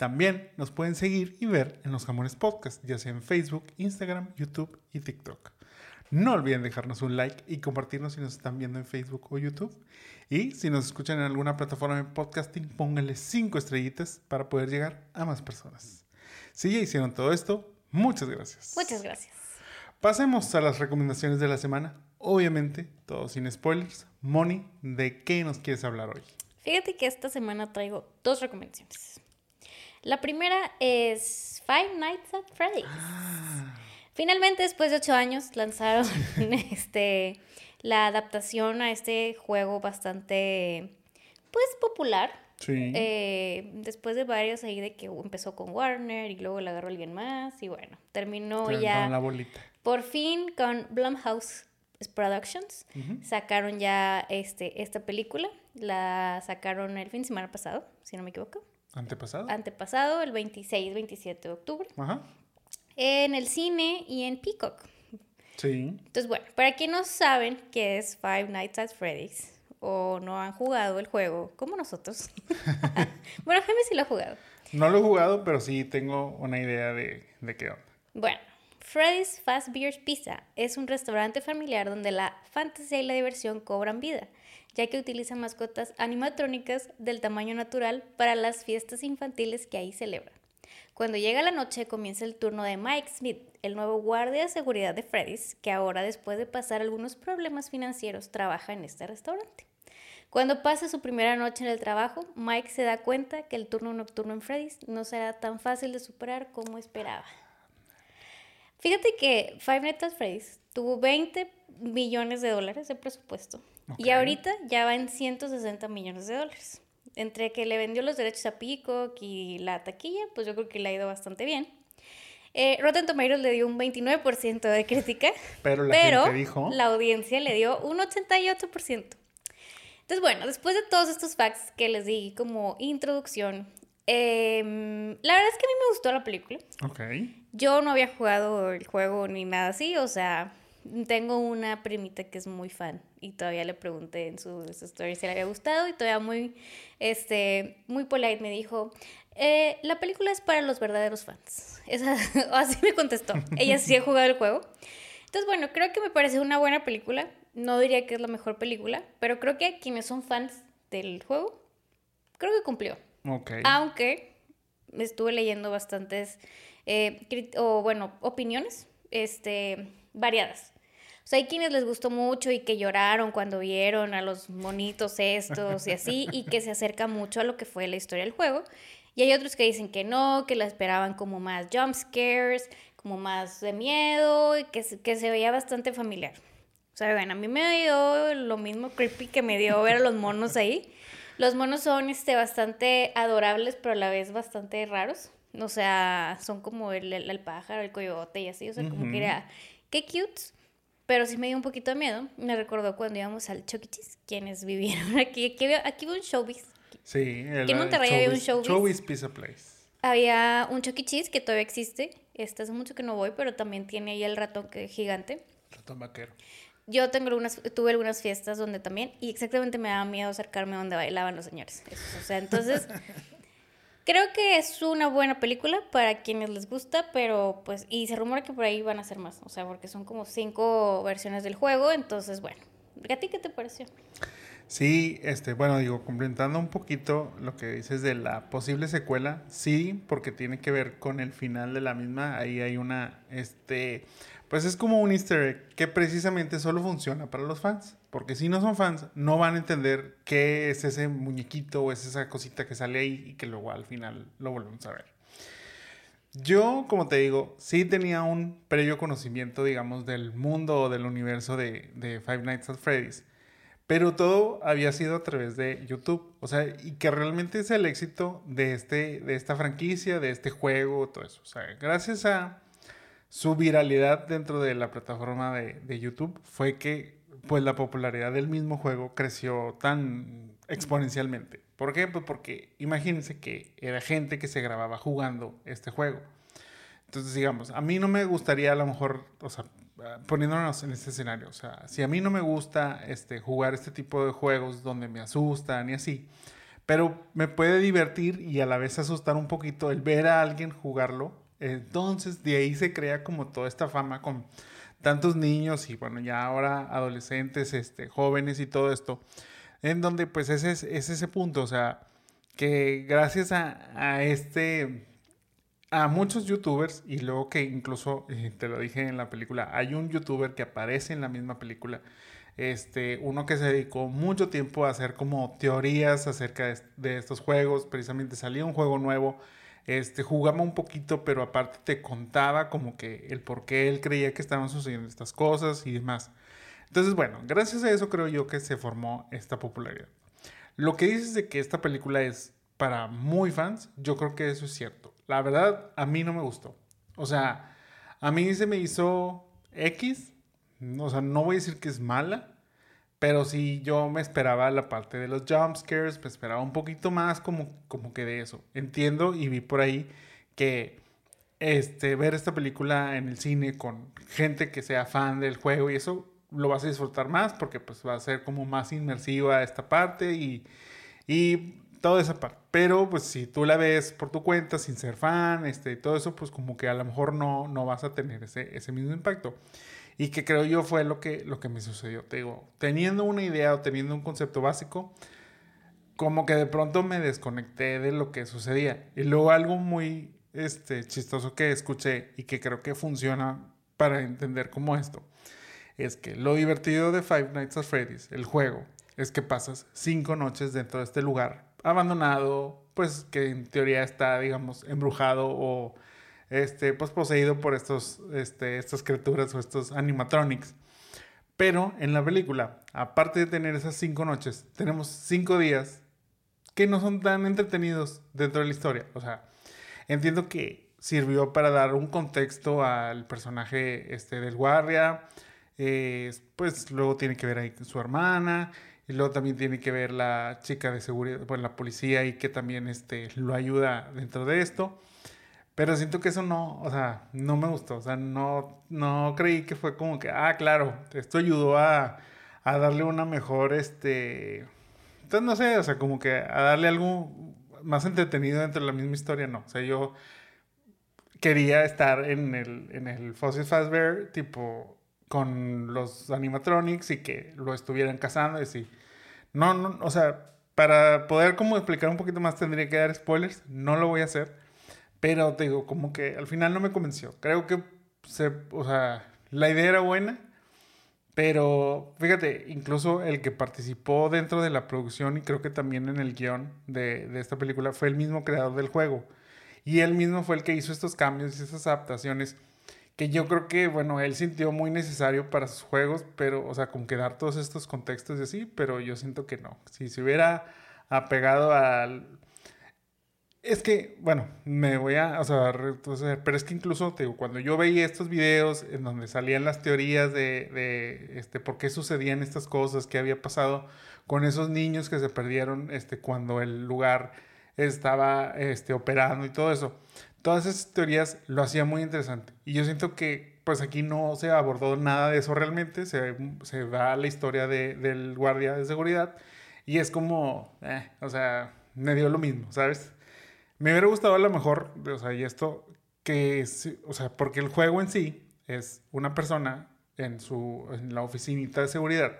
También nos pueden seguir y ver en los Jamones Podcast, ya sea en Facebook, Instagram, YouTube y TikTok. No olviden dejarnos un like y compartirnos si nos están viendo en Facebook o YouTube. Y si nos escuchan en alguna plataforma de podcasting, pónganle 5 estrellitas para poder llegar a más personas. Si ya hicieron todo esto, muchas gracias. Muchas gracias. Pasemos a las recomendaciones de la semana. Obviamente, todo sin spoilers. Moni, ¿de qué nos quieres hablar hoy? Fíjate que esta semana traigo dos recomendaciones. La primera es Five Nights at Freddy's. Finalmente, después de ocho años, lanzaron este, la adaptación a este juego bastante, pues, popular. Sí. Eh, después de varios ahí de que empezó con Warner y luego le agarró alguien más y bueno, terminó Te ya la bolita. por fin con Blumhouse Productions. Sacaron ya este, esta película. La sacaron el fin de semana pasado, si no me equivoco. ¿Antepasado? Antepasado, el 26-27 de octubre. Ajá. En el cine y en Peacock. Sí. Entonces, bueno, para quienes no saben qué es Five Nights at Freddy's o no han jugado el juego como nosotros. bueno, Jaime sí lo ha jugado. No lo he jugado, pero sí tengo una idea de, de qué onda. Bueno, Freddy's Fast Beers Pizza es un restaurante familiar donde la fantasía y la diversión cobran vida, ya que utiliza mascotas animatrónicas del tamaño natural para las fiestas infantiles que ahí celebran. Cuando llega la noche comienza el turno de Mike Smith, el nuevo guardia de seguridad de Freddy's, que ahora después de pasar algunos problemas financieros trabaja en este restaurante. Cuando pasa su primera noche en el trabajo, Mike se da cuenta que el turno nocturno en Freddy's no será tan fácil de superar como esperaba. Fíjate que Five Nights at Freddy's tuvo 20 millones de dólares de presupuesto y Ok. ahorita ya va en 160 millones de dólares. Entre que le vendió los derechos a Peacock y la taquilla, pues yo creo que le ha ido bastante bien. Eh, Rotten Tomatoes le dio un 29% de crítica, Pero la pero gente dijo. la audiencia le dio un 88%. Entonces, bueno, después de todos estos facts que les di como introducción, em, la verdad es que a mí me gustó la película. Ok. Yo no había jugado el juego ni nada así, o sea, tengo una primita que es muy fan y todavía le pregunté en sus stories si le había gustado y todavía muy, este, muy polite me dijo, "Eh, la película es para los verdaderos fans. Esa, así me contestó. Ella sí ha jugado el juego. Entonces, bueno, creo que me parece una buena película. No diría que es la mejor película, pero creo que a quienes son fans del juego, creo que cumplió. Ok. Aunque estuve leyendo bastantes, eh, o bueno, opiniones este, variadas. O sea, hay quienes les gustó mucho y que lloraron cuando vieron a los monitos estos y así, y que se acerca mucho a lo que fue la historia del juego. Y hay otros que dicen que no, que la esperaban como más jump scares, como más de miedo, y que, que se veía bastante familiar. O sea, bueno, a mí me dio lo mismo creepy que me dio ver a los monos ahí. Los monos son este, bastante adorables, pero a la vez bastante raros. O sea, son como el, el- el pájaro, el coyote y así. O sea, como Ujú. que era, qué cute. Pero sí me dio un poquito de miedo. Me recordó cuando íbamos al Chuck E. Cheese, quienes vivieron aquí. Aquí, había- aquí hubo un showbiz. Sí. El, Aquí en Monterrey había un showbiz. Showbiz Pizza Place. Había un Chuck E. Cheese que todavía existe. Este hace mucho que no voy, pero también tiene ahí el ratón que, gigante. Ratón vaquero. Yo tengo algunas, tuve algunas fiestas donde también, y exactamente me daba miedo acercarme donde bailaban los señores. Esos, O sea, entonces, creo que es una buena película para quienes les gusta, pero pues, y se rumora que por ahí van a ser más, o sea, porque son como cinco versiones del juego, entonces, bueno. ¿A ti qué te pareció? Sí, este, bueno, digo, complementando un poquito lo que dices de la posible secuela, sí, porque tiene que ver con el final de la misma. Ahí hay una, este, pues es como un easter egg que precisamente solo funciona para los fans. Porque si no son fans, no van a entender qué es ese muñequito o es esa cosita que sale ahí y que luego al final lo volvemos a ver. Yo, como te digo, sí tenía un previo conocimiento, digamos, del mundo o del universo de, Five Nights at Freddy's. pero todo había sido a través de YouTube. O sea, y que realmente es el éxito de, este, de esta franquicia, de este juego, todo eso. O sea, gracias a su viralidad dentro de la plataforma de YouTube fue que pues la popularidad del mismo juego creció tan exponencialmente. ¿Por qué? Pues porque imagínense que era gente que se grababa jugando este juego. Entonces, digamos, a mí no me gustaría a lo mejor, o sea, poniéndonos en este escenario, o sea, si a mí no me gusta este, jugar este tipo de juegos donde me asustan y así, pero me puede divertir y a la vez asustar un poquito el ver a alguien jugarlo, entonces de ahí se crea como toda esta fama con tantos niños y bueno, ya ahora adolescentes, este, jóvenes y todo esto, en donde pues ese es, ese punto, o sea, que gracias a, a este a muchos youtubers y luego que incluso, eh, te lo dije en la película, hay un youtuber que aparece en la misma película, este, uno que se dedicó mucho tiempo a hacer como teorías acerca de, estos juegos, precisamente salía un juego nuevo, este, jugaba un poquito, pero aparte te contaba como que el por qué él creía que estaban sucediendo estas cosas y demás. Entonces, bueno, gracias a eso creo yo que se formó esta popularidad. Lo que dices de que esta película es para muy fans, yo creo que eso es cierto. La verdad, a mí no me gustó. O sea, a mí se me hizo X. O sea, no voy a decir que es mala. Pero sí, yo me esperaba la parte de los jump scares, me esperaba un poquito más como, como que de eso. Entiendo y vi por ahí que este, ver esta película en el cine con gente que sea fan del juego y eso lo vas a disfrutar más porque pues va a ser como más inmersiva esta parte y, y toda esa parte. Pero pues si tú la ves por tu cuenta sin ser fan, este, todo eso, pues como que a lo mejor no, no vas a tener ese, ese mismo impacto. Y que creo yo fue lo que, lo que me sucedió. Te digo, teniendo una idea o teniendo un concepto básico, como que de pronto me desconecté de lo que sucedía. Y luego algo muy este, chistoso que escuché y que creo que funciona para entender como esto, es que lo divertido de Five Nights at Freddy's, el juego, es que pasas cinco noches dentro de este lugar abandonado, pues que en teoría está, digamos, embrujado o este, pues poseído por estos, este, estas criaturas o estos animatronics. Pero en la película, aparte de tener esas cinco noches, tenemos cinco días que no son tan entretenidos dentro de la historia. O sea, entiendo que sirvió para dar un contexto al personaje este, del guardia. Eh, pues luego tiene que ver ahí su hermana. Y luego también tiene que ver la chica de seguridad, pues la policía y que también este, lo ayuda dentro de esto. Pero siento que eso no, o sea, no me gustó. O sea, no, no creí que fue como que, ah, claro, esto ayudó a, a darle una mejor, este... Entonces, no sé, o sea, como que a darle algo más entretenido dentro de la misma historia, no. O sea, yo quería estar en el, en el Fossil Fazbear, tipo, con los animatronics y que lo estuvieran cazando y así. No, no, o sea, para poder como explicar un poquito más tendría que dar spoilers, no lo voy a hacer, pero te digo, como que al final no me convenció. Creo que o sea, la idea era buena, pero fíjate, incluso el que participó dentro de la producción y creo que también en el guion de, de esta película fue el mismo creador del juego. Y él mismo fue el que hizo estos cambios y esas adaptaciones que yo creo que, bueno, él sintió muy necesario para sus juegos, pero, o sea, con que dar todos estos contextos y así, pero yo siento que no. Si se hubiera apegado al... Es que, bueno, me voy a, o sea, pero es que incluso cuando yo veía estos videos en donde salían las teorías de, de, este, por qué sucedían estas cosas, qué había pasado con esos niños que se perdieron, este, cuando el lugar estaba, este, operando y todo eso todas esas teorías lo hacía muy interesante. Y yo siento que pues aquí no se abordó nada de eso realmente, se, se va la historia de, del guardia de seguridad y es como, eh, o sea, me dio lo mismo, ¿sabes? Me hubiera gustado a lo mejor, o sea, y esto, que, o sea, porque el juego en sí es una persona en, su, en la oficinita de seguridad,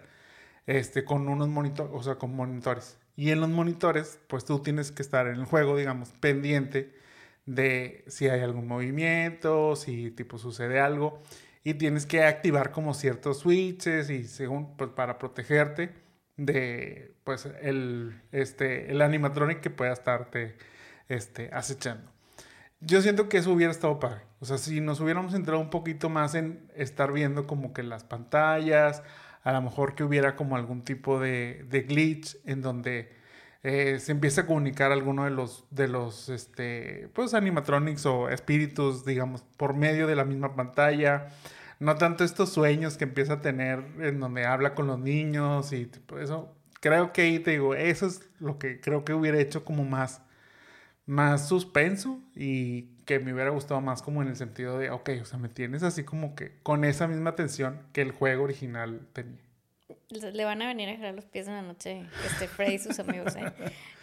este, con unos monitores, o sea, con monitores. Y en los monitores, pues tú tienes que estar en el juego, digamos, pendiente de si hay algún movimiento, si tipo sucede algo y tienes que activar como ciertos switches y según pues, para protegerte de pues el este el animatronic que pueda estarte este acechando. Yo siento que eso hubiera estado padre. O sea, si nos hubiéramos entrado un poquito más en estar viendo como que las pantallas, a lo mejor que hubiera como algún tipo de, de glitch en donde eh, se empieza a comunicar alguno de los, de los este, pues, animatronics o espíritus, digamos, por medio de la misma pantalla. No tanto estos sueños que empieza a tener en donde habla con los niños y eso. Creo que ahí te digo, eso es lo que creo que hubiera hecho como más, más suspenso y que me hubiera gustado más como en el sentido de, ok, o sea, me tienes así como que con esa misma atención que el juego original tenía. Le van a venir a jalar los pies en la noche este Freddy y sus amigos ¿eh?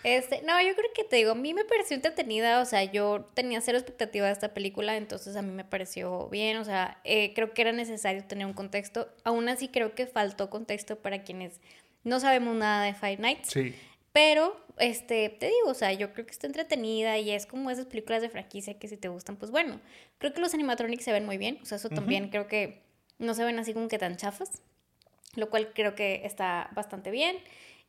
este no yo creo que te digo a mí me pareció entretenida o sea yo tenía cero expectativa de esta película entonces a mí me pareció bien o sea eh, creo que era necesario tener un contexto. Aún así creo que faltó contexto para quienes no sabemos nada de Five Nights. Sí pero este te digo o sea yo creo que está entretenida y es como esas películas de franquicia que si te gustan pues bueno creo que los animatronics se ven muy bien o sea eso también creo que no se ven así como que tan chafas lo cual creo que está bastante bien.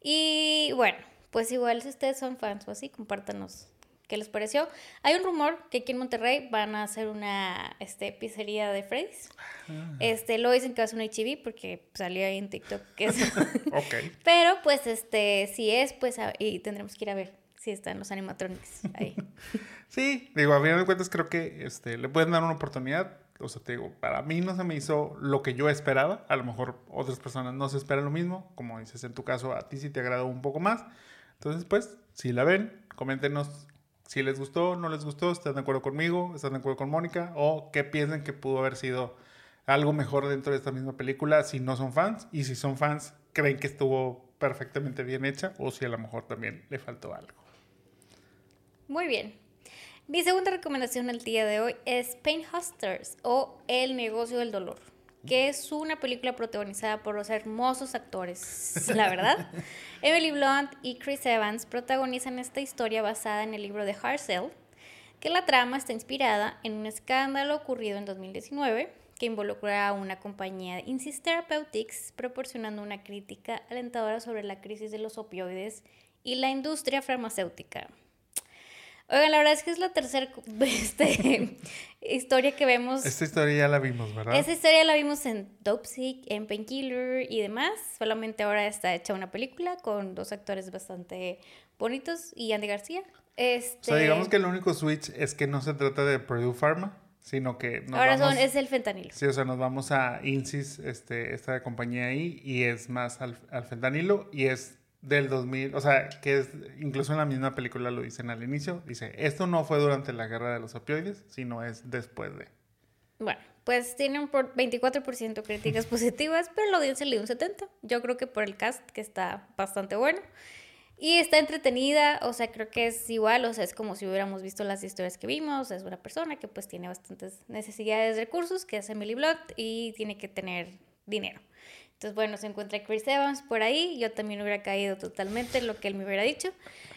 Y bueno, pues igual si ustedes son fans o así, compártanos qué les pareció. Hay un rumor que aquí en Monterrey van a hacer una este, pizzería de Freddy's. Ah. Este, lo dicen que va a ser un HIV porque salió ahí en TikTok que es. Pero pues este, si es, pues y tendremos que ir a ver si están los animatronics ahí. sí, digo, a final de cuentas creo que este, le pueden dar una oportunidad o sea, te digo, para mí no se me hizo lo que yo esperaba. A lo mejor otras personas no se esperan lo mismo. Como dices en tu caso, a ti sí te agradó un poco más. Entonces, pues, si la ven, coméntenos si les gustó, no les gustó, están de acuerdo conmigo, están de acuerdo con Mónica, o qué piensan que pudo haber sido algo mejor dentro de esta misma película si no son fans. Y si son fans, creen que estuvo perfectamente bien hecha, o si a lo mejor también le faltó algo. Muy bien. Mi segunda recomendación el día de hoy es Pain Husters o El negocio del dolor, que es una película protagonizada por los hermosos actores, la verdad. Emily Blunt y Chris Evans protagonizan esta historia basada en el libro de Harcel, que la trama está inspirada en un escándalo ocurrido en 2019 que involucra a una compañía de Insys Therapeutics proporcionando una crítica alentadora sobre la crisis de los opioides y la industria farmacéutica. Oigan, la verdad es que es la tercera este, historia que vemos. Esta historia ya la vimos, ¿verdad? Esta historia la vimos en Dope Sick, en Painkiller y demás. Solamente ahora está hecha una película con dos actores bastante bonitos y Andy García. Este... O sea, digamos que el único switch es que no se trata de Purdue Pharma, sino que nos ahora son, es el fentanilo. Sí, o sea, nos vamos a Insys, este, esta compañía ahí, y es más al, al fentanilo y es del 2000, o sea, que es, incluso en la misma película lo dicen al inicio, dice, esto no fue durante la guerra de los opioides, sino es después de. Bueno, pues tiene un 24% críticas positivas, pero la audiencia le dio un 70%. Yo creo que por el cast, que está bastante bueno. Y está entretenida, o sea, creo que es igual, o sea, es como si hubiéramos visto las historias que vimos, es una persona que pues tiene bastantes necesidades de recursos, que es Emily Blunt, y tiene que tener dinero. Entonces, bueno, se encuentra Chris Evans por ahí. Yo también hubiera caído totalmente en lo que él me hubiera dicho.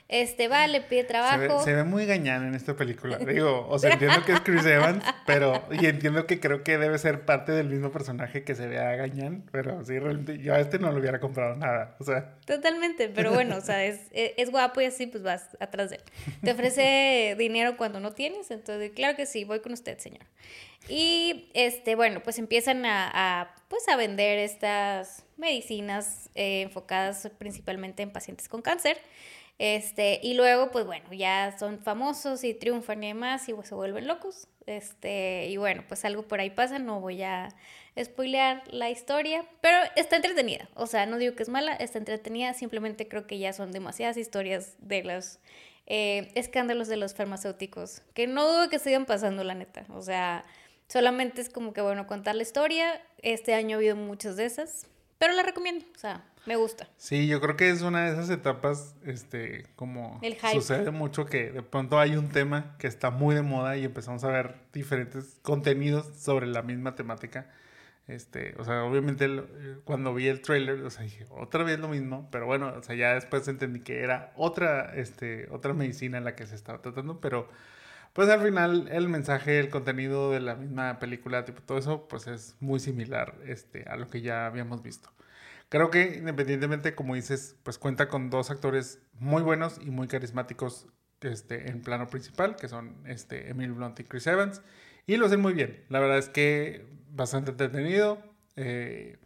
Este va, le pide trabajo. Se ve, muy gañán en esta película. Digo, o sea, entiendo que es Chris Evans, pero. Y entiendo que creo que debe ser parte del mismo personaje que se vea gañán, pero sí, realmente yo a este no le hubiera comprado nada. O sea. Totalmente, pero bueno, o sea, es, es, guapo y así, pues vas atrás de él. Te ofrece dinero cuando no tienes, entonces, claro que sí, voy con usted, señor. Y este, bueno, pues empiezan a, pues a vender estas medicinas eh, enfocadas principalmente en pacientes con cáncer. Este, y luego, pues bueno, ya son famosos y triunfan y demás y pues, se vuelven locos. Este, y bueno, pues algo por ahí pasa, no voy a spoilear la historia, pero está entretenida. O sea, no digo que es mala, está entretenida, simplemente creo que ya son demasiadas historias de los eh, escándalos de los farmacéuticos, que no dudo que sigan pasando, la neta. O sea, Solamente es como que, bueno, contar la historia. Este año ha habido muchas de esas, pero la recomiendo, o sea, me gusta. Sí, yo creo que es una de esas etapas, este, como sucede mucho que de pronto hay un tema que está muy de moda y empezamos a ver diferentes contenidos sobre la misma temática. Este, o sea, obviamente cuando vi el trailer, o sea, dije, otra vez lo mismo, pero bueno, o sea, ya después entendí que era otra, este, otra medicina en la que se estaba tratando, pero pues al final el mensaje, el contenido de la misma película, tipo todo eso, pues es muy similar este, a lo que ya habíamos visto. Creo que independientemente, como dices, pues cuenta con dos actores muy buenos y muy carismáticos este, en plano principal, que son este, Emil Blunt y Chris Evans, y lo hacen muy bien. La verdad es que bastante entretenido. Eh,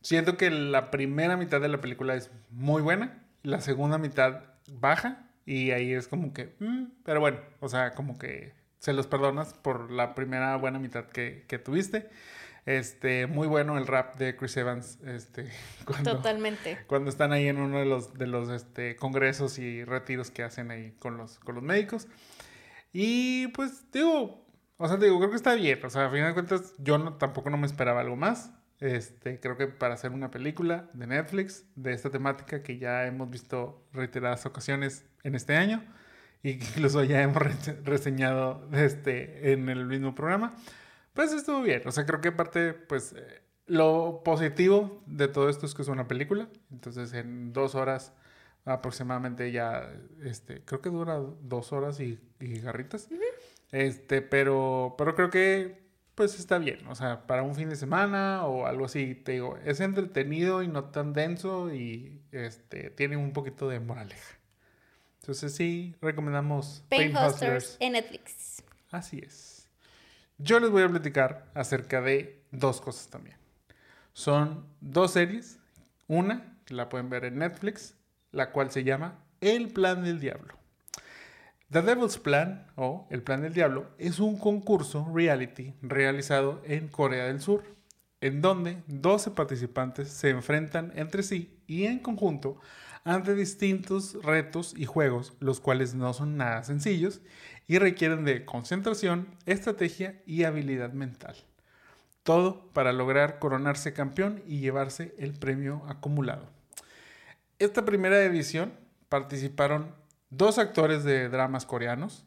siento que la primera mitad de la película es muy buena, la segunda mitad baja y ahí es como que, mm, pero bueno, o sea, como que se los perdonas por la primera buena mitad que, que tuviste. Este, muy bueno el rap de Chris Evans, este, cuando, Totalmente. cuando están ahí en uno de los, de los este, congresos y retiros que hacen ahí con los, con los médicos. Y pues digo, o sea, digo, creo que está bien. O sea, a fin de cuentas, yo no, tampoco no me esperaba algo más. Este, creo que para hacer una película de Netflix de esta temática que ya hemos visto reiteradas ocasiones en este año y que incluso ya hemos reseñado este, en el mismo programa, pues estuvo bien. O sea, creo que aparte, pues eh, lo positivo de todo esto es que es una película. Entonces, en dos horas aproximadamente ya, este, creo que dura dos horas y, y garritas. Este, pero, pero creo que pues está bien, o sea, para un fin de semana o algo así, te digo, es entretenido y no tan denso y este, tiene un poquito de moraleja. Entonces sí, recomendamos Pain, Hustlers en Netflix. Así es. Yo les voy a platicar acerca de dos cosas también. Son dos series. Una, que la pueden ver en Netflix, la cual se llama El Plan del Diablo. The Devil's Plan, o El Plan del Diablo, es un concurso reality realizado en Corea del Sur, en donde 12 participantes se enfrentan entre sí y en conjunto ante distintos retos y juegos, los cuales no son nada sencillos y requieren de concentración, estrategia y habilidad mental. Todo para lograr coronarse campeón y llevarse el premio acumulado. Esta primera edición participaron dos actores de dramas coreanos,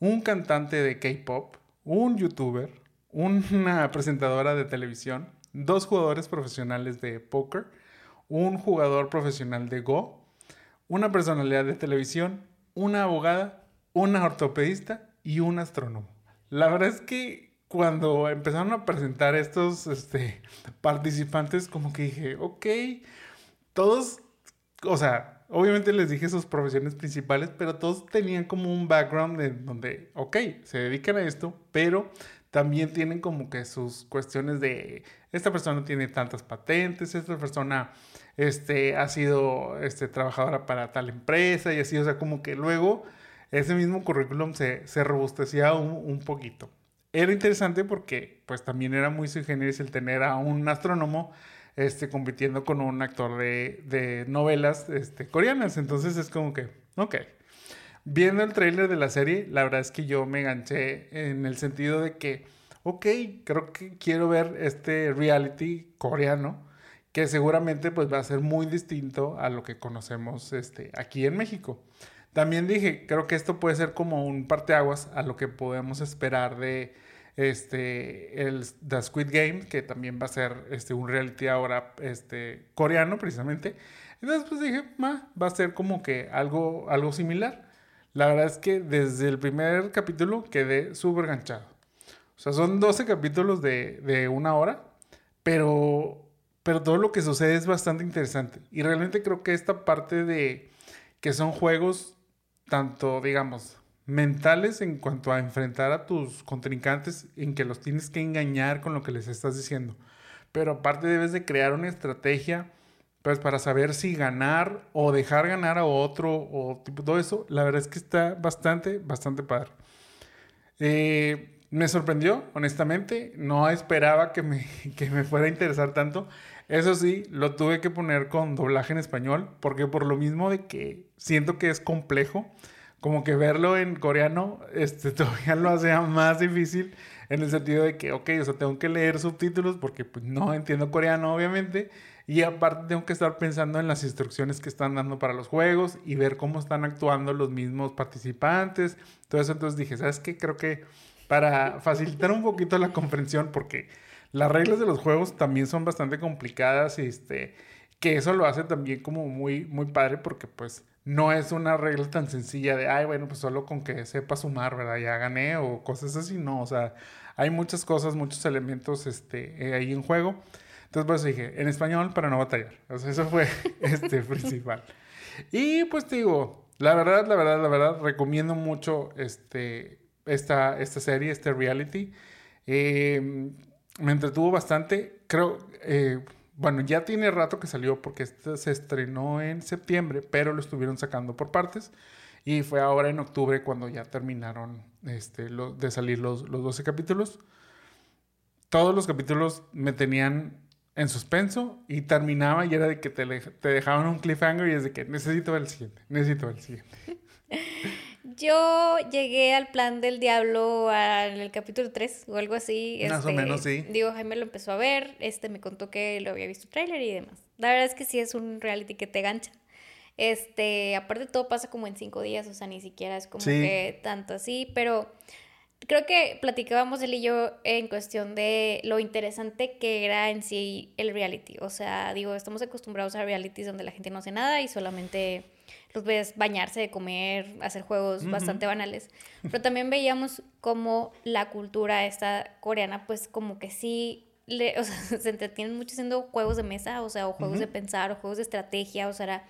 un cantante de K-pop, un youtuber, una presentadora de televisión, dos jugadores profesionales de póker, un jugador profesional de Go, una personalidad de televisión, una abogada, una ortopedista y un astrónomo. La verdad es que cuando empezaron a presentar estos este, participantes, como que dije, ok, todos, o sea, obviamente les dije sus profesiones principales, pero todos tenían como un background de donde, ok, se dedican a esto, pero también tienen como que sus cuestiones de, esta persona tiene tantas patentes, esta persona este, ha sido este, trabajadora para tal empresa y así, o sea, como que luego ese mismo currículum se, se robustecía un, un poquito. Era interesante porque pues también era muy sui generis el tener a un astrónomo este, compitiendo con un actor de, de novelas este, coreanas. Entonces es como que, ok. Viendo el tráiler de la serie, la verdad es que yo me enganché en el sentido de que, ok, creo que quiero ver este reality coreano que seguramente pues va a ser muy distinto a lo que conocemos este, aquí en México. También dije, creo que esto puede ser como un parteaguas a lo que podemos esperar de este, el The Squid Game, que también va a ser este, un reality ahora este, coreano precisamente. Entonces pues dije, va a ser como que algo, algo similar. La verdad es que desde el primer capítulo quedé súper ganchado. O sea, son 12 capítulos de, de, una hora, pero, pero todo lo que sucede es bastante interesante. Y realmente creo que esta parte de que son juegos, tanto, digamos, mentales en cuanto a enfrentar a tus contrincantes en que los tienes que engañar con lo que les estás diciendo. Pero aparte debes de crear una estrategia pues para saber si ganar o dejar ganar a otro o tipo todo eso. La verdad es que está bastante, bastante padre. Eh, me sorprendió, honestamente. No esperaba que me, que me fuera a interesar tanto. Eso sí, lo tuve que poner con doblaje en español porque por lo mismo de que siento que es complejo como que verlo en coreano este, todavía lo hacía más difícil en el sentido de que, ok, o sea, tengo que leer subtítulos porque pues, no entiendo coreano, obviamente, y aparte tengo que estar pensando en las instrucciones que están dando para los juegos y ver cómo están actuando los mismos participantes, todo eso, entonces dije, ¿sabes qué? Creo que para facilitar un poquito la comprensión, porque las reglas de los juegos también son bastante complicadas, este, que eso lo hace también como muy, muy padre porque pues no es una regla tan sencilla de, ay, bueno, pues solo con que sepa sumar, ¿verdad? Ya gané o cosas así, no, o sea, hay muchas cosas, muchos elementos este, eh, ahí en juego. Entonces, pues dije, en español para no batallar. O sea, eso fue este principal. Y pues te digo, la verdad, la verdad, la verdad, recomiendo mucho este, esta, esta serie, este reality. Em, me entretuvo bastante. Creo, eh, bueno, ya tiene rato que salió porque este se estrenó en septiembre, pero lo estuvieron sacando por partes. Y fue ahora en octubre cuando ya terminaron este, de salir los, los 12 capítulos. Todos los capítulos me tenían en suspenso y terminaba y era de que te, te dejaban un cliffhanger y es de que necesito ver el siguiente, necesito ver el siguiente. Yo llegué al plan del diablo en el capítulo 3 o algo así. Más o este, menos, sí. Digo, Jaime lo empezó a ver, este me contó que lo había visto el trailer y demás. La verdad es que sí es un reality que te gancha. Este, aparte todo pasa como en cinco días, o sea, ni siquiera es como que tanto así, pero creo que platicábamos él y yo en cuestión de lo interesante que era en sí el reality. O sea, digo, estamos acostumbrados a realities donde la gente no hace nada y solamente los ves bañarse, comer, hacer juegos bastante banales. Pero también veíamos como la cultura esta coreana, pues como que sí, le, o sea, se entretienen mucho haciendo juegos de mesa, o sea, o juegos de pensar, o juegos de estrategia, o sea,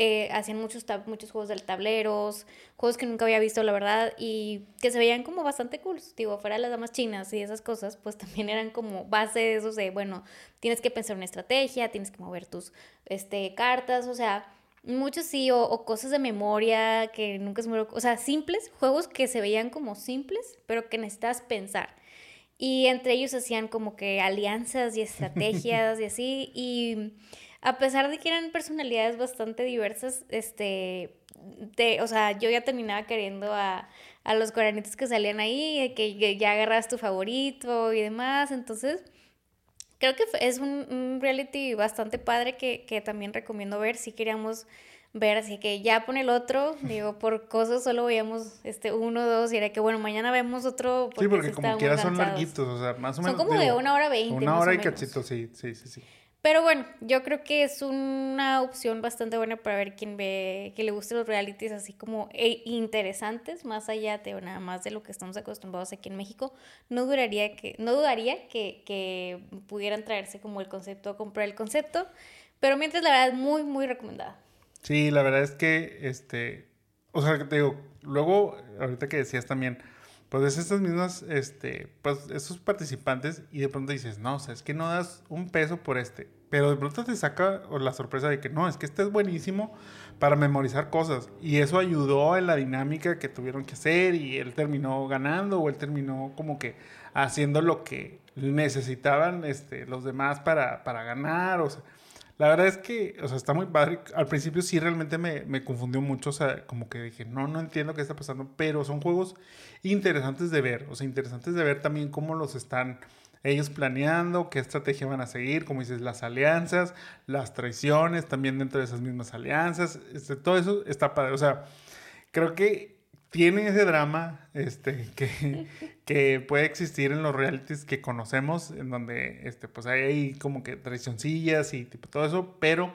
eh, hacían muchos, muchos juegos de tableros, juegos que nunca había visto, la verdad, y que se veían como bastante cool. Digo, fuera de las damas chinas y esas cosas, pues también eran como base de esos de, bueno, tienes que pensar una estrategia, tienes que mover tus este, cartas, o sea, Muchos sí, o, cosas de memoria que nunca se me... O sea, simples, juegos que se veían como simples, pero que necesitas pensar. Y entre ellos hacían como que alianzas y estrategias y así. Y a pesar de que eran personalidades bastante diversas, este... o sea, yo ya terminaba queriendo a, a los coreanitos que salían ahí, que ya agarras tu favorito y demás. Entonces creo que es un, reality bastante padre que, que, también recomiendo ver si queríamos ver, así que ya pone el otro, digo, por cosas solo veíamos este uno, dos, y era que bueno, mañana vemos otro. Porque sí, porque como quiera son larguitos, o sea, más o menos. Son como de una hora veinte. Una hora y cachito, sí, sí, sí, sí. Pero bueno, yo creo que es una opción bastante buena para ver quién ve, que le gusten los realities así como e interesantes, más allá de nada más de lo que estamos acostumbrados aquí en México. No duraría que, no dudaría que, que pudieran traerse como el concepto, comprar el concepto. Pero mientras la verdad muy, muy recomendada. Sí, la verdad es que, este, o sea, te digo, luego, ahorita que decías también, pues estas mismas, este, pues esos participantes y de pronto dices, no, o sea, es que no das un peso por este, pero de pronto te saca la sorpresa de que no, es que este es buenísimo para memorizar cosas y eso ayudó en la dinámica que tuvieron que hacer y él terminó ganando o él terminó como que haciendo lo que necesitaban este, los demás para, para ganar, o sea, la verdad es que, o sea, está muy padre. Al principio sí realmente me, me, confundió mucho, o sea, como que dije, no, no entiendo qué está pasando, pero son juegos interesantes de ver, o sea, interesantes de ver también cómo los están ellos planeando, qué estrategia van a seguir, como dices, las alianzas, las traiciones, también dentro de esas mismas alianzas, este, todo eso está padre, o sea, creo que tiene ese drama este, que, que puede existir en los realities que conocemos, en donde este, pues hay como que traicioncillas y tipo todo eso, pero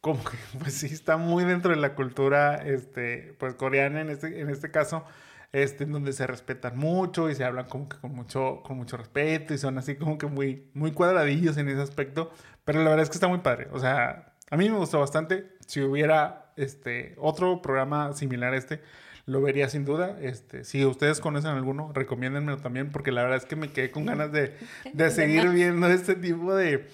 como que pues sí está muy dentro de la cultura este, pues coreana en este, en este caso, este, en donde se respetan mucho y se hablan como que con mucho, con mucho respeto y son así como que muy, muy cuadradillos en ese aspecto, pero la verdad es que está muy padre, o sea, a mí me gustó bastante, si hubiera este, otro programa similar a este, lo vería sin duda. Este, si ustedes conocen alguno, recomiéndenmelo también, porque la verdad es que me quedé con ganas de, de seguir viendo este tipo de,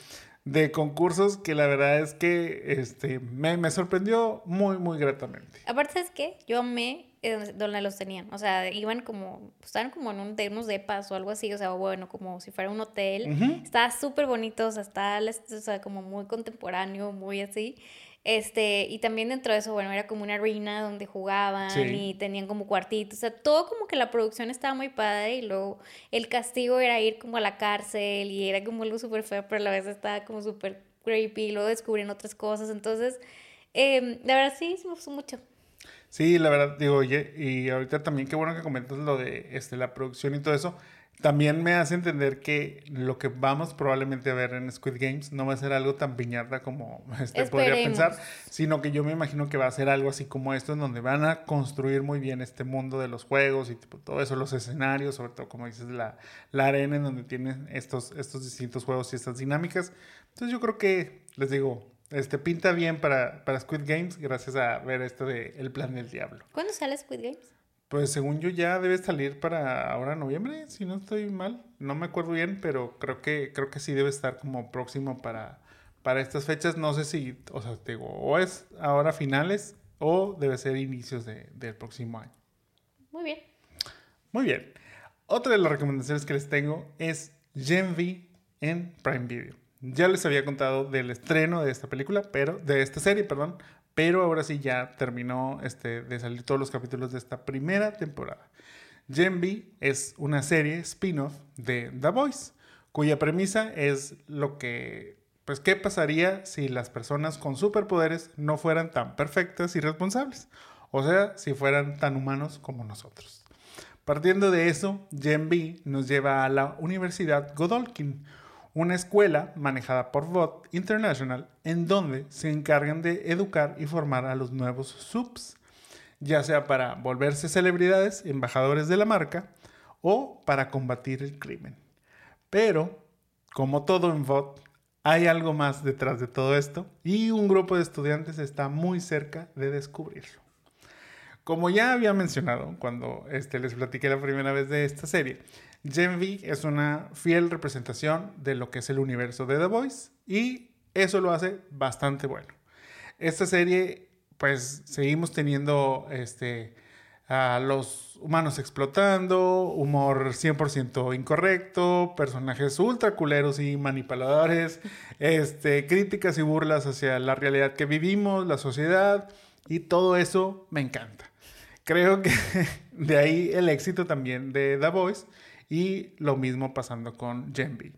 de, concursos que la verdad es que este, me, me sorprendió muy, muy gratamente. Aparte es que yo amé eh, donde los tenían, o sea, iban como, estaban como en un, de unos depas o algo así, o sea, bueno, como si fuera un hotel. Estaba súper bonito, o sea, está o sea, como muy contemporáneo, muy así. Este, y también dentro de eso, bueno, era como una arena donde jugaban y tenían como cuartitos, o sea, todo como que la producción estaba muy padre y luego el castigo era ir como a la cárcel y era como algo súper feo, pero a la vez estaba como súper creepy y luego descubrían otras cosas, entonces, eh, la verdad sí, me gustó mucho. Sí, la verdad, digo, oye, y ahorita también qué bueno que comentas lo de este, la producción y todo eso también me hace entender que lo que vamos probablemente a ver en Squid Games no va a ser algo tan piñata como este, podría pensar, sino que yo me imagino que va a ser algo así como esto, en donde van a construir muy bien este mundo de los juegos y todo eso, los escenarios, sobre todo como dices, la, la arena en donde tienen estos, estos distintos juegos y estas dinámicas. Entonces yo creo que, les digo, este pinta bien para, para Squid Games gracias a ver esto de El Plan del Diablo. ¿Cuándo sale Squid Games? Pues según yo ya debe salir para ahora noviembre, si no estoy mal. No me acuerdo bien, pero creo que creo que sí debe estar como próximo para, para estas fechas. No sé si, o sea, te digo, o es ahora finales o debe ser inicios de- del próximo año. Muy bien. Muy bien. Otra de las recomendaciones que les tengo es Gen V en Prime Video. Ya les había contado del estreno de esta película, pero de esta serie, perdón, pero ahora sí ya terminó este, de salir todos los capítulos de esta primera temporada. Gen V es una serie spin-off de The Voice, cuya premisa es lo que, pues, qué pasaría si las personas con superpoderes no fueran tan perfectas y responsables, o sea, si fueran tan humanos como nosotros. Partiendo de eso, Gen V nos lleva a la Universidad Godolkin, una escuela manejada por VOT International en donde se encargan de educar y formar a los nuevos subs, ya sea para volverse celebridades, embajadores de la marca o para combatir el crimen. Pero, como todo en VOT, hay algo más detrás de todo esto y un grupo de estudiantes está muy cerca de descubrirlo. Como ya había mencionado cuando este, les platiqué la primera vez de esta serie, Gen V es una fiel representación de lo que es el universo de The Voice y eso lo hace bastante bueno. Esta serie, pues seguimos teniendo este, a los humanos explotando, humor 100% incorrecto, personajes ultra culeros y manipuladores, este, críticas y burlas hacia la realidad que vivimos, la sociedad y todo eso me encanta. Creo que de ahí el éxito también de The Voice y lo mismo pasando con Gen.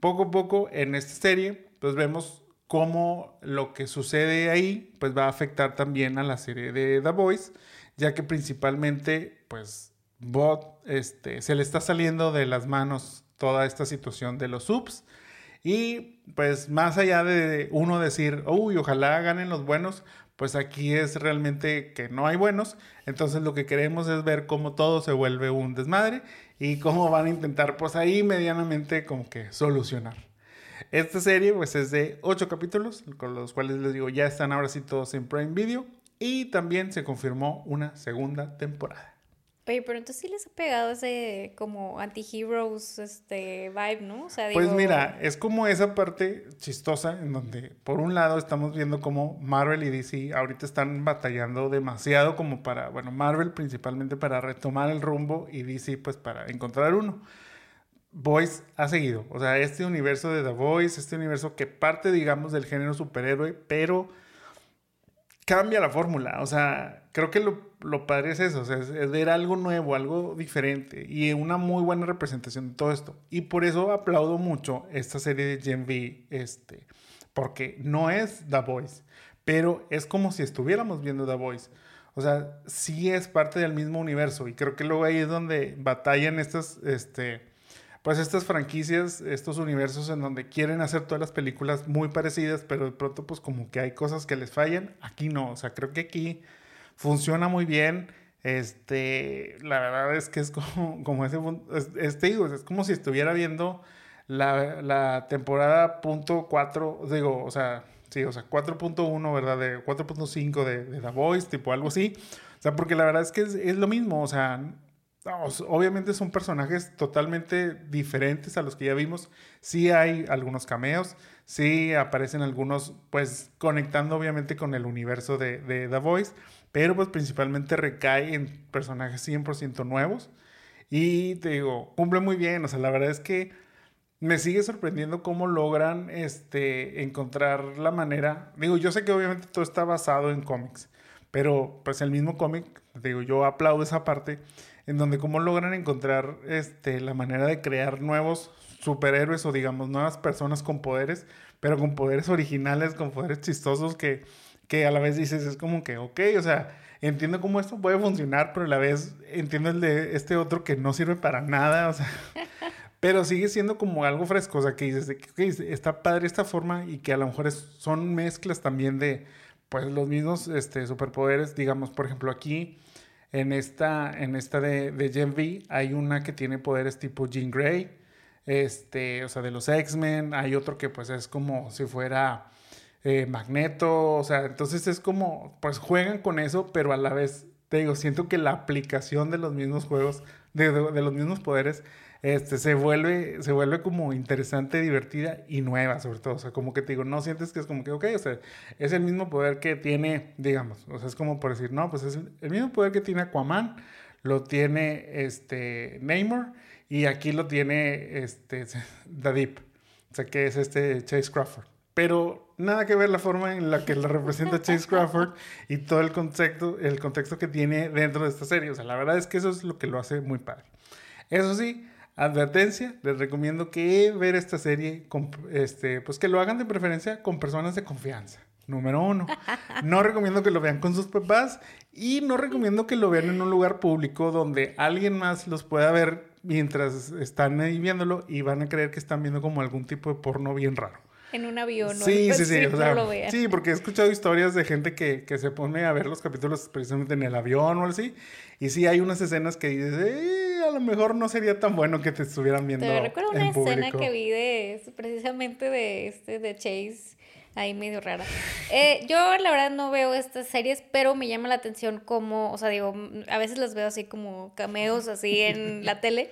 Poco a poco en esta serie, pues vemos cómo lo que sucede ahí, pues va a afectar también a la serie de The Voice, ya que principalmente, pues, Bot este, se le está saliendo de las manos toda esta situación de los subs. Y pues más allá de uno decir, uy, ojalá ganen los buenos, pues aquí es realmente que no hay buenos. Entonces lo que queremos es ver cómo todo se vuelve un desmadre y cómo van a intentar pues ahí medianamente como que solucionar. Esta serie pues es de ocho capítulos, con los cuales les digo ya están ahora sí todos en Prime Video y también se confirmó una segunda temporada. Oye, pero entonces sí les ha pegado ese como anti-heroes este, vibe, ¿no? O sea, Pues mira, es como esa parte chistosa en donde por un lado estamos viendo cómo Marvel y DC ahorita están batallando demasiado como para, bueno, Marvel principalmente para retomar el rumbo y DC pues para encontrar uno. Voice ha seguido, o sea, este universo de The Voice, este universo que parte, digamos, del género superhéroe, pero cambia la fórmula. O sea, creo que lo, lo padre es eso, o sea, es, ver algo nuevo, algo diferente y una muy buena representación de todo esto. Y por eso aplaudo mucho esta serie de Gen V, este, porque no es The Voice, pero es como si estuviéramos viendo The Voice. O sea, sí es parte del mismo universo y creo que luego ahí es donde batallan estas, este, pues estas franquicias, estos universos en donde quieren hacer todas las películas muy parecidas, pero de pronto pues como que hay cosas que les fallan. Aquí no, o sea, creo que aquí funciona muy bien. Este, la verdad es que es como, como ese, es, es, te digo, es como si estuviera viendo la, la temporada punto 4, digo, o sea, sí, o sea, 4.1, ¿verdad? De 4.5 de, de The Voice, tipo algo así. O sea, porque la verdad es que es, es lo mismo, o sea, obviamente son personajes totalmente diferentes a los que ya vimos. Sí hay algunos cameos, sí aparecen algunos, pues conectando obviamente con el universo de, de The Voice, pero pues principalmente recae en personajes 100% nuevos. Y te digo, cumple muy bien, o sea, la verdad es que me sigue sorprendiendo cómo logran este, encontrar la manera. Digo, yo sé que obviamente todo está basado en cómics, pero pues el mismo cómic, digo, yo aplaudo esa parte en donde cómo logran encontrar este, la manera de crear nuevos superhéroes o digamos nuevas personas con poderes, pero con poderes originales, con poderes chistosos que, que a la vez dices, es como que, ok, o sea, entiendo cómo esto puede funcionar, pero a la vez entiendo el de este otro que no sirve para nada, o sea, pero sigue siendo como algo fresco, o sea, que dices, okay, está padre esta forma y que a lo mejor es, son mezclas también de, pues, los mismos este, superpoderes, digamos, por ejemplo, aquí en esta, en esta de, de Gen V hay una que tiene poderes tipo Jean Grey, este, o sea, de los X-Men. Hay otro que pues es como si fuera eh, Magneto, o sea, entonces es como, pues juegan con eso, pero a la vez te digo, siento que la aplicación de los mismos juegos, de, los mismos poderes, este, se vuelve, se vuelve como interesante, divertida y nueva, sobre todo. O sea, como que te digo, no sientes que es como que, ok, o sea, es el mismo poder que tiene, digamos, o sea, es como por decir, no, pues es el mismo poder que tiene Aquaman, lo tiene este Namor y aquí lo tiene este Deep. O sea, que es este Chase Crawford. Pero nada que ver la forma en la que la representa Chase Crawford y todo el contexto, el contexto que tiene dentro de esta serie. O sea, la verdad es que eso es lo que lo hace muy padre. Eso sí, advertencia, les recomiendo que ver esta serie, con, este, pues que lo hagan de preferencia con personas de confianza. Número uno. No recomiendo que lo vean con sus papás y no recomiendo que lo vean en un lugar público donde alguien más los pueda ver mientras están ahí viéndolo y van a creer que están viendo como algún tipo de porno bien raro. En un avión. Sí, sí, sí. sí, porque he escuchado historias de gente que, que, se pone a ver los capítulos precisamente en el avión o así. Y sí, hay unas escenas que dices, eh, a lo mejor no sería tan bueno que te estuvieran viendo. Te recuerdo una escena que vi de precisamente de este de Chase ahí medio rara. Eh, yo la verdad no veo estas series, pero me llama la atención como, o sea, digo, a veces las veo así como cameos así en la tele,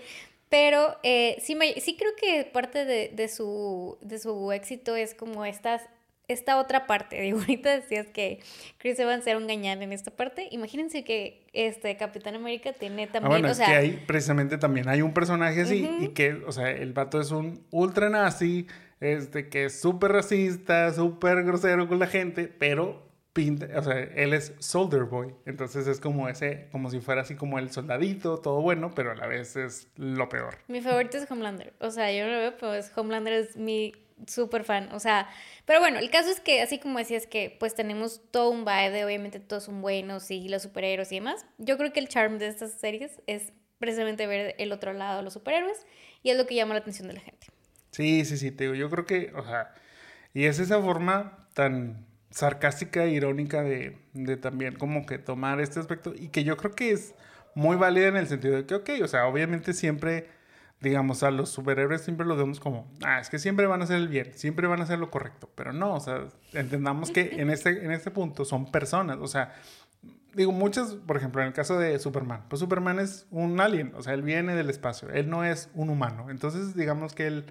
pero eh, sí, me, sí creo que parte de, de, su, de su éxito es como estas esta otra parte. Digo, ahorita decías que Chris Evans era un gañán en esta parte. Imagínense que este Capitán América tiene ah, también. bueno, o sea, es que hay precisamente también hay un personaje así y que, o sea, el vato es un ultra nazi este, que es súper racista, súper grosero con la gente, pero pinta, o sea, él es Soldier Boy, entonces es como ese, como si fuera así como el soldadito, todo bueno, pero a la vez es lo peor. Mi favorito es Homelander, o sea, yo no lo veo, pues Homelander es mi súper fan, o sea, pero bueno, el caso es que así como decías que pues tenemos todo un vibe de obviamente todos son buenos y los superhéroes y demás, yo creo que el charm de estas series es precisamente ver el otro lado de los superhéroes y es lo que llama la atención de la gente. Sí, sí, sí, te digo, yo creo que, o sea, y es esa forma tan sarcástica e irónica de, de también como que tomar este aspecto y que yo creo que es muy válida en el sentido de que, ok, o sea, obviamente siempre, digamos, a los superhéroes siempre los vemos como, ah, es que siempre van a hacer el bien, siempre van a hacer lo correcto, pero no, o sea, entendamos que en este, en este punto son personas, o sea, digo, muchas, por ejemplo, en el caso de Superman, pues Superman es un alien, o sea, él viene del espacio, él no es un humano. Entonces, digamos que él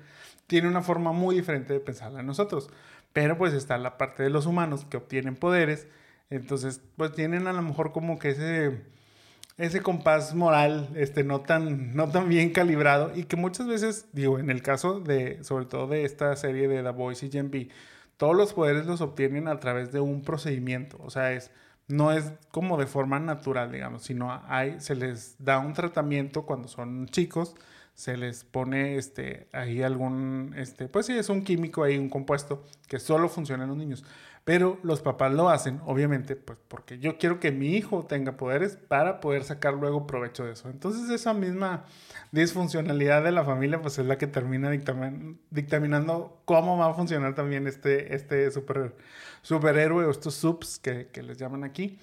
tiene una forma muy diferente de pensar a nosotros. Pero pues está la parte de los humanos que obtienen poderes, entonces pues tienen a lo mejor como que ese ese compás moral este no tan no tan bien calibrado y que muchas veces digo en el caso de sobre todo de esta serie de The Voice y Gen B todos los poderes los obtienen a través de un procedimiento. O sea es no es como de forma natural, digamos, sino hay, se les da un tratamiento cuando son chicos, se les pone este, ahí algún, este, pues sí, es un químico ahí, un compuesto que solo funciona en los niños. Pero los papás lo hacen, obviamente, pues porque yo quiero que mi hijo tenga poderes para poder sacar luego provecho de eso. Entonces esa misma disfuncionalidad de la familia, pues es la que termina dictaminando cómo va a funcionar también este, este super, superhéroe o estos subs que, que les llaman aquí.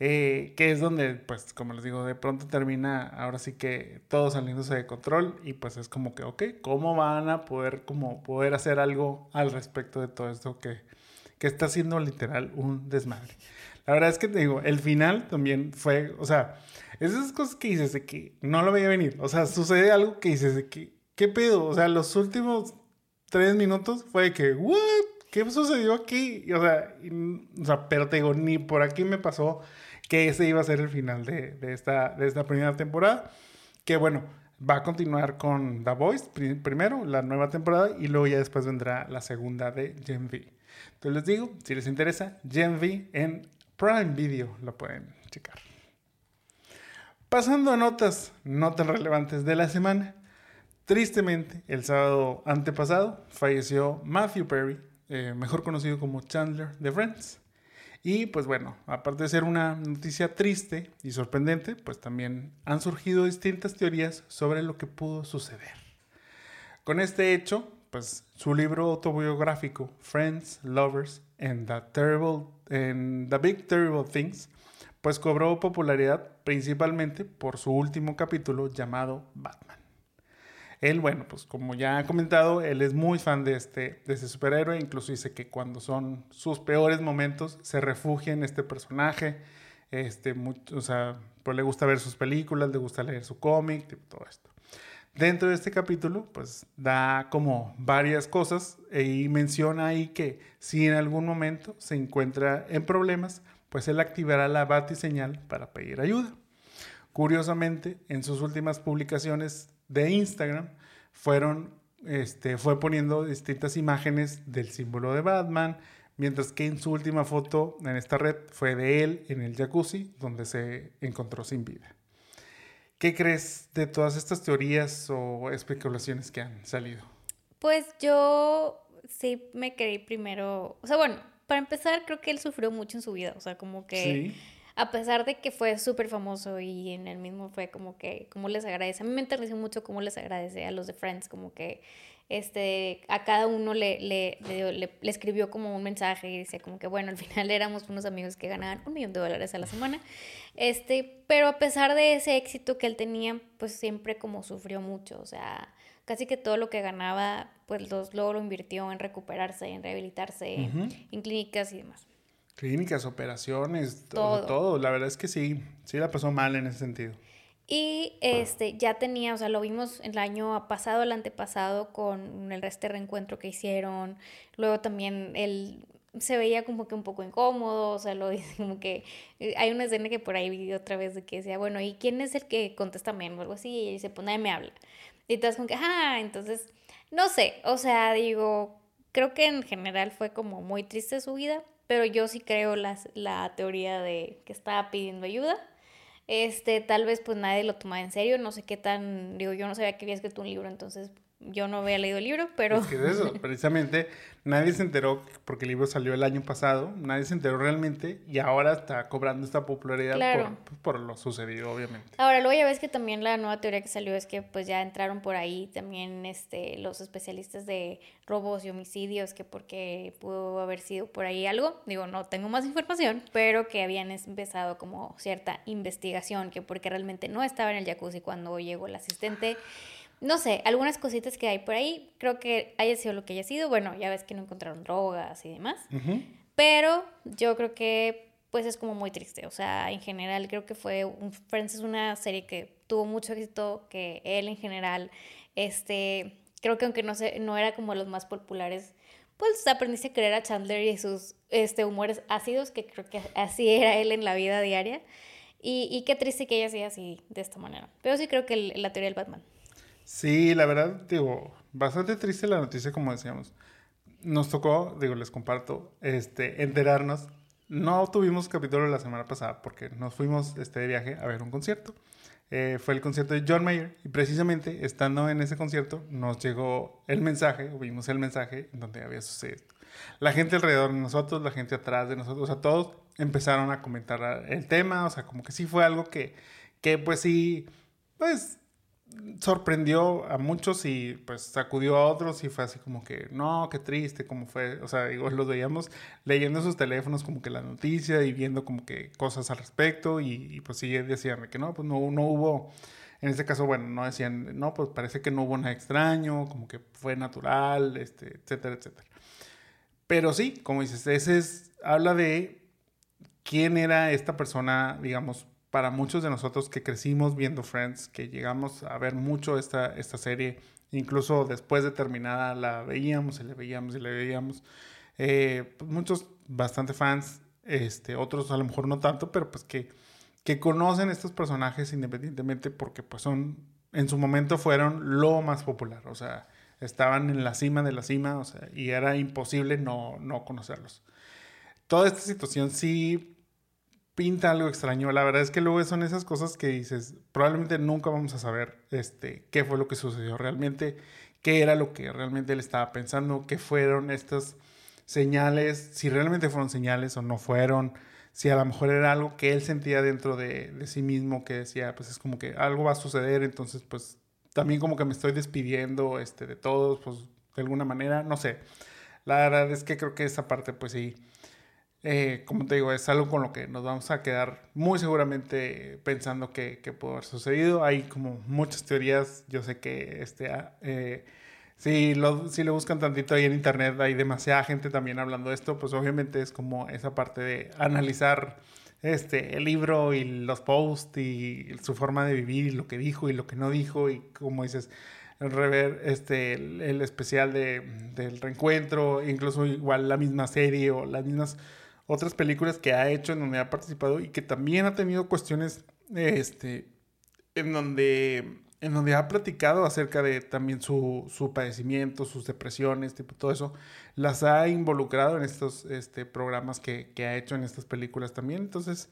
Eh, que es donde, pues, como les digo, de pronto termina ahora sí que todo saliéndose de control y pues es como que, ok, ¿cómo van a poder, como, poder hacer algo al respecto de todo esto que, que está siendo literal un desmadre? La verdad es que te digo, el final también fue, o sea, esas cosas que dices de que no lo veía venir, o sea, sucede algo que dices de que, ¿qué pedo? O sea, los últimos tres minutos fue que, ¿what? ¿Qué sucedió aquí? O sea, o sea, pero te digo, ni por aquí me pasó que ese iba a ser el final de, de, esta, de esta primera temporada. Que bueno, va a continuar con The Voice primero, la nueva temporada, y luego ya después vendrá la segunda de Gen V. Entonces les digo, si les interesa, Gen V en Prime Video lo pueden checar. Pasando a notas no tan relevantes de la semana. Tristemente, el sábado antepasado falleció Matthew Perry, eh, mejor conocido como Chandler de Friends. Y pues bueno, aparte de ser una noticia triste y sorprendente, pues también han surgido distintas teorías sobre lo que pudo suceder. Con este hecho, pues su libro autobiográfico Friends, Lovers and the Terrible and the Big Terrible Things, pues cobró popularidad principalmente por su último capítulo llamado Batman. Él, bueno, pues como ya ha comentado, él es muy fan de este, de este superhéroe, incluso dice que cuando son sus peores momentos se refugia en este personaje, este, o sea, pues le gusta ver sus películas, le gusta leer su cómic, todo esto. Dentro de este capítulo, pues da como varias cosas y menciona ahí que si en algún momento se encuentra en problemas, pues él activará la batiseñal para pedir ayuda. Curiosamente, en sus últimas publicaciones de Instagram fueron, este, fue poniendo distintas imágenes del símbolo de Batman, mientras que en su última foto en esta red fue de él en el jacuzzi, donde se encontró sin vida. ¿Qué crees de todas estas teorías o especulaciones que han salido? Pues yo sí me creí primero, o sea, bueno, para empezar creo que él sufrió mucho en su vida, o sea, como que a pesar de que fue súper famoso y en el mismo fue como que, como les agradece, a mí me enterneció mucho cómo les agradece a los de Friends, como que este, a cada uno le, le, le, escribió como un mensaje y dice como que, bueno, al final éramos unos amigos que ganaban un millón de dólares a la semana. Este, pero a pesar de ese éxito que él tenía, pues siempre como sufrió mucho, o sea, casi que todo lo que ganaba, pues los, luego lo invirtió en recuperarse, en rehabilitarse, en clínicas y demás. Clínicas, operaciones, todo. todo. La verdad es que sí, sí la pasó mal en ese sentido. Y este, ya tenía, o sea, lo vimos el año pasado, el antepasado, con el resto de reencuentro que hicieron. Luego también él se veía como que un poco incómodo, o sea, lo dice como que eh, hay una escena que por ahí vi otra vez de que decía, bueno, ¿y quién es el que contesta menos o algo así? Y se pone, me habla. Y entonces como que, ah, entonces, no sé, o sea, digo, creo que en general fue como muy triste su vida, pero yo sí creo la teoría de que estaba pidiendo ayuda. Este, tal vez pues nadie lo toma en serio, no sé qué tan, digo, yo no sabía que había escrito un libro, entonces yo no había leído el libro, pero... Es que es eso, precisamente nadie se enteró porque el libro salió el año pasado, nadie se enteró realmente y ahora está cobrando esta popularidad por, por, lo sucedido, obviamente. Ahora, luego ya ves que también la nueva teoría que salió es que pues ya entraron por ahí también este, los especialistas de robos y homicidios, que porque pudo haber sido por ahí algo, digo, no tengo más información, pero que habían empezado como cierta investigación, que porque realmente no estaba en el jacuzzi cuando llegó el asistente no sé, algunas cositas que hay por ahí, creo que haya sido lo que haya sido. Bueno, ya ves que no encontraron drogas y demás. Pero yo creo que pues es como muy triste. O sea, en general creo que fue un, Friends es una serie que tuvo mucho éxito, que él en general, este, creo que aunque no, se, no era como los más populares, pues aprendiste a creer a Chandler y sus este, humores ácidos, que creo que así era él en la vida diaria. Y, y qué triste que ella sea así, de esta manera. Pero sí creo que la teoría del Batman. Sí, la verdad, digo, bastante triste la noticia, como decíamos. Nos tocó, digo, les comparto, este, enterarnos. No tuvimos capítulo la semana pasada porque nos fuimos este, de viaje a ver un concierto. Eh, fue el concierto de John Mayer y precisamente estando en ese concierto nos llegó el mensaje, vimos el mensaje en donde había sucedido. La gente alrededor de nosotros, la gente atrás de nosotros, o sea, todos empezaron a comentar el tema, o sea, como que sí fue algo que, que pues sí, pues sorprendió a muchos y pues sacudió a otros y fue así como que, no, qué triste, como fue, o sea, igual los veíamos leyendo sus teléfonos como que la noticia y viendo como que cosas al respecto y, pues sí decían que no, pues no, no hubo, en este caso, bueno, no decían, no, pues parece que no hubo nada extraño, como que fue natural, este, etcétera, etcétera. Pero sí, como dices, ese es, habla de quién era esta persona, digamos, para muchos de nosotros que crecimos viendo Friends, que llegamos a ver mucho esta, esta serie, incluso después de terminada la veíamos y le veíamos y le veíamos. Eh, pues muchos bastante fans, este, otros a lo mejor no tanto, pero pues que, que conocen estos personajes independientemente porque pues son, en su momento fueron lo más popular, o sea, estaban en la cima de la cima, o sea, y era imposible no, no conocerlos. Toda esta situación sí pinta algo extraño. La verdad es que luego son esas cosas que dices, probablemente nunca vamos a saber este, qué fue lo que sucedió realmente, qué era lo que realmente él estaba pensando, qué fueron estas señales, si realmente fueron señales o no fueron, si a lo mejor era algo que él sentía dentro de, de sí mismo, que decía, pues es como que algo va a suceder, entonces pues también como que me estoy despidiendo este, de todos, pues de alguna manera, no sé. La verdad es que creo que esa parte pues sí eh, como te digo, es algo con lo que nos vamos a quedar muy seguramente pensando que, que pudo haber sucedido. Hay como muchas teorías. Yo sé que este, ah, eh, si, lo, si lo buscan tantito ahí en internet, hay demasiada gente también hablando de esto. Pues obviamente es como esa parte de analizar este, el libro y los posts y su forma de vivir y lo que dijo y lo que no dijo y como dices, rever este, el, especial de, del reencuentro, incluso igual la misma serie o las mismas otras películas que ha hecho en donde ha participado y que también ha tenido cuestiones este, en donde en donde ha platicado acerca de también su, su padecimiento, sus depresiones, tipo, todo eso, las ha involucrado en estos este, programas que, que, ha hecho en estas películas también. Entonces,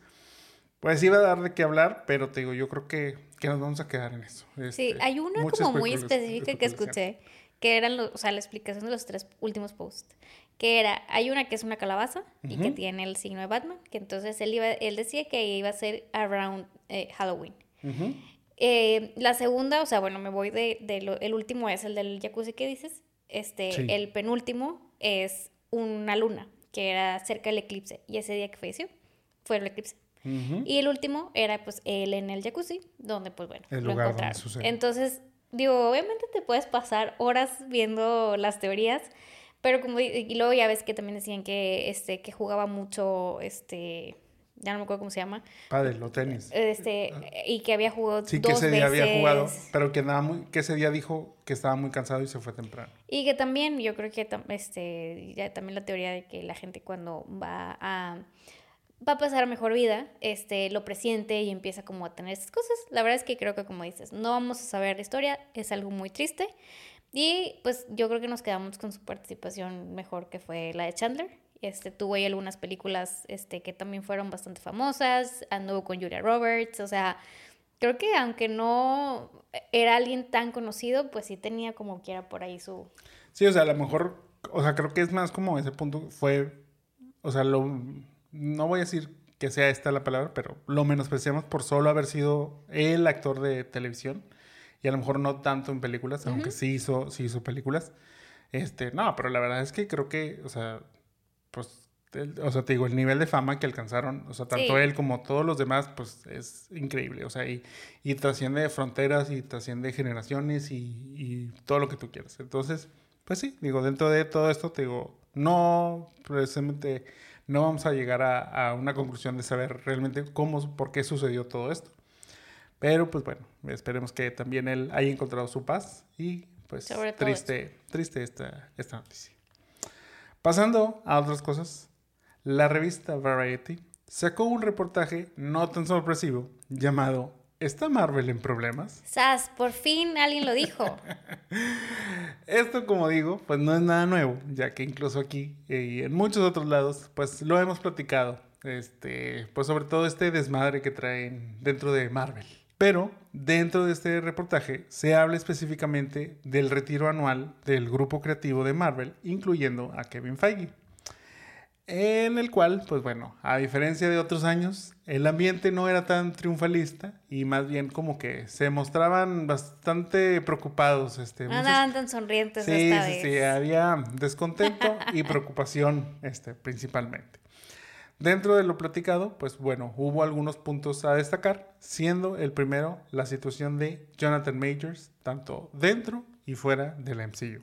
pues iba a dar de qué hablar, pero te digo, yo creo que, que nos vamos a quedar en eso. sí, este, hay una como muy específica que escuché, que eran los, o sea, la explicación de los tres últimos posts, que era, hay una que es una calabaza y que tiene el signo de Batman, que entonces él, iba, él decía que iba a ser around eh, Halloween. Eh, la segunda, o sea, bueno, me voy de, el último es el del jacuzzi que dices. Este, el penúltimo es una luna, que era cerca del eclipse. Y ese día que falleció fue el eclipse. Y el último era pues él en el jacuzzi, donde pues bueno, el lo lugar encontraron. Entonces, digo, obviamente te puedes pasar horas viendo las teorías, pero como y luego ya ves que también decían que este que jugaba mucho este ya no me acuerdo cómo se llama. Padre, o tenis. Este, y que había jugado sí, que ese día había jugado, pero que, nada muy, que ese día dijo que estaba muy cansado y se fue temprano. Y que también, yo creo que este, ya también la teoría de que la gente cuando va a va a pasar a mejor vida, este, lo presiente y empieza como a tener esas cosas. La verdad es que creo que como dices, no vamos a saber la historia, es algo muy triste. Y pues yo creo que nos quedamos con su participación mejor que fue la de Chandler. Este, tuvo ahí algunas películas este, que también fueron bastante famosas, anduvo con Julia Roberts, o sea, creo que aunque no era alguien tan conocido, pues sí tenía como quiera por ahí su... Sí, o sea, a lo mejor, o sea, creo que es más como ese punto fue, o sea, lo, no voy a decir que sea esta la palabra, pero lo menospreciamos por solo haber sido el actor de televisión y a lo mejor no tanto en películas, aunque sí hizo, sí hizo películas. Este, no, pero la verdad es que creo que, o sea, pues, o sea, te digo, el nivel de fama que alcanzaron, o sea, tanto él como todos los demás, pues es increíble, o sea, y, y trasciende fronteras y trasciende generaciones y, y, todo lo que tú quieras. Entonces, pues sí, digo, dentro de todo esto, te digo, no, precisamente, no vamos a llegar a, a una conclusión de saber realmente cómo, por qué sucedió todo esto. Pero, pues bueno, esperemos que también él haya encontrado su paz y, pues, triste, triste esta, esta noticia. Pasando a otras cosas, la revista Variety sacó un reportaje no tan sorpresivo llamado ¿Está Marvel en problemas? Sas, por fin alguien lo dijo. Esto, como digo, pues no es nada nuevo, ya que incluso aquí y en muchos otros lados, pues lo hemos platicado. Este, pues sobre todo este desmadre que traen dentro de Marvel. Pero dentro de este reportaje se habla específicamente del retiro anual del grupo creativo de Marvel, incluyendo a Kevin Feige. En el cual, pues bueno, a diferencia de otros años, el ambiente no era tan triunfalista y más bien como que se mostraban bastante preocupados. Este, no andaban tan sonrientes sí, esta sí, Sí, había descontento y preocupación este, principalmente. Dentro de lo platicado, pues bueno, hubo algunos puntos a destacar, siendo el primero la situación de Jonathan Majors, tanto dentro y fuera del MCU.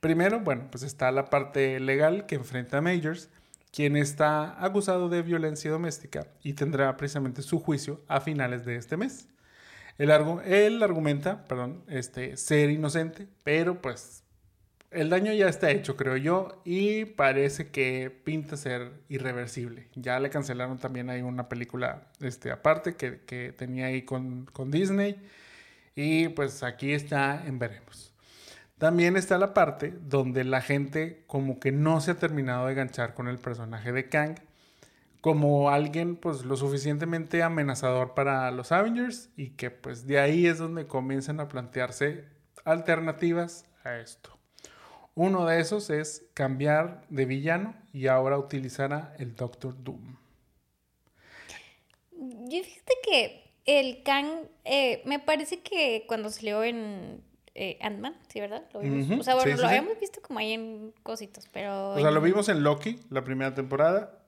Primero, bueno, pues está la parte legal que enfrenta a Majors, quien está acusado de violencia doméstica y tendrá precisamente su juicio a finales de este mes. Él, él argumenta, perdón, este, ser inocente, pero pues el daño ya está hecho, creo yo, y parece que pinta ser irreversible. Ya le cancelaron también ahí una película este, aparte que, que tenía ahí con, con, Disney. Y pues aquí está en veremos. También está la parte donde la gente como que no se ha terminado de ganchar con el personaje de Kang como alguien pues lo suficientemente amenazador para los Avengers y que pues de ahí es donde comienzan a plantearse alternativas a esto. Uno de esos es cambiar de villano y ahora utilizar el Doctor Doom. Yo fíjate que el Kang, eh, me parece que cuando salió en eh, Ant-Man, ¿sí, verdad? Lo vimos. O sea, bueno, lo habíamos visto como ahí en cositos, pero... O sea, lo vimos en Loki, la primera temporada.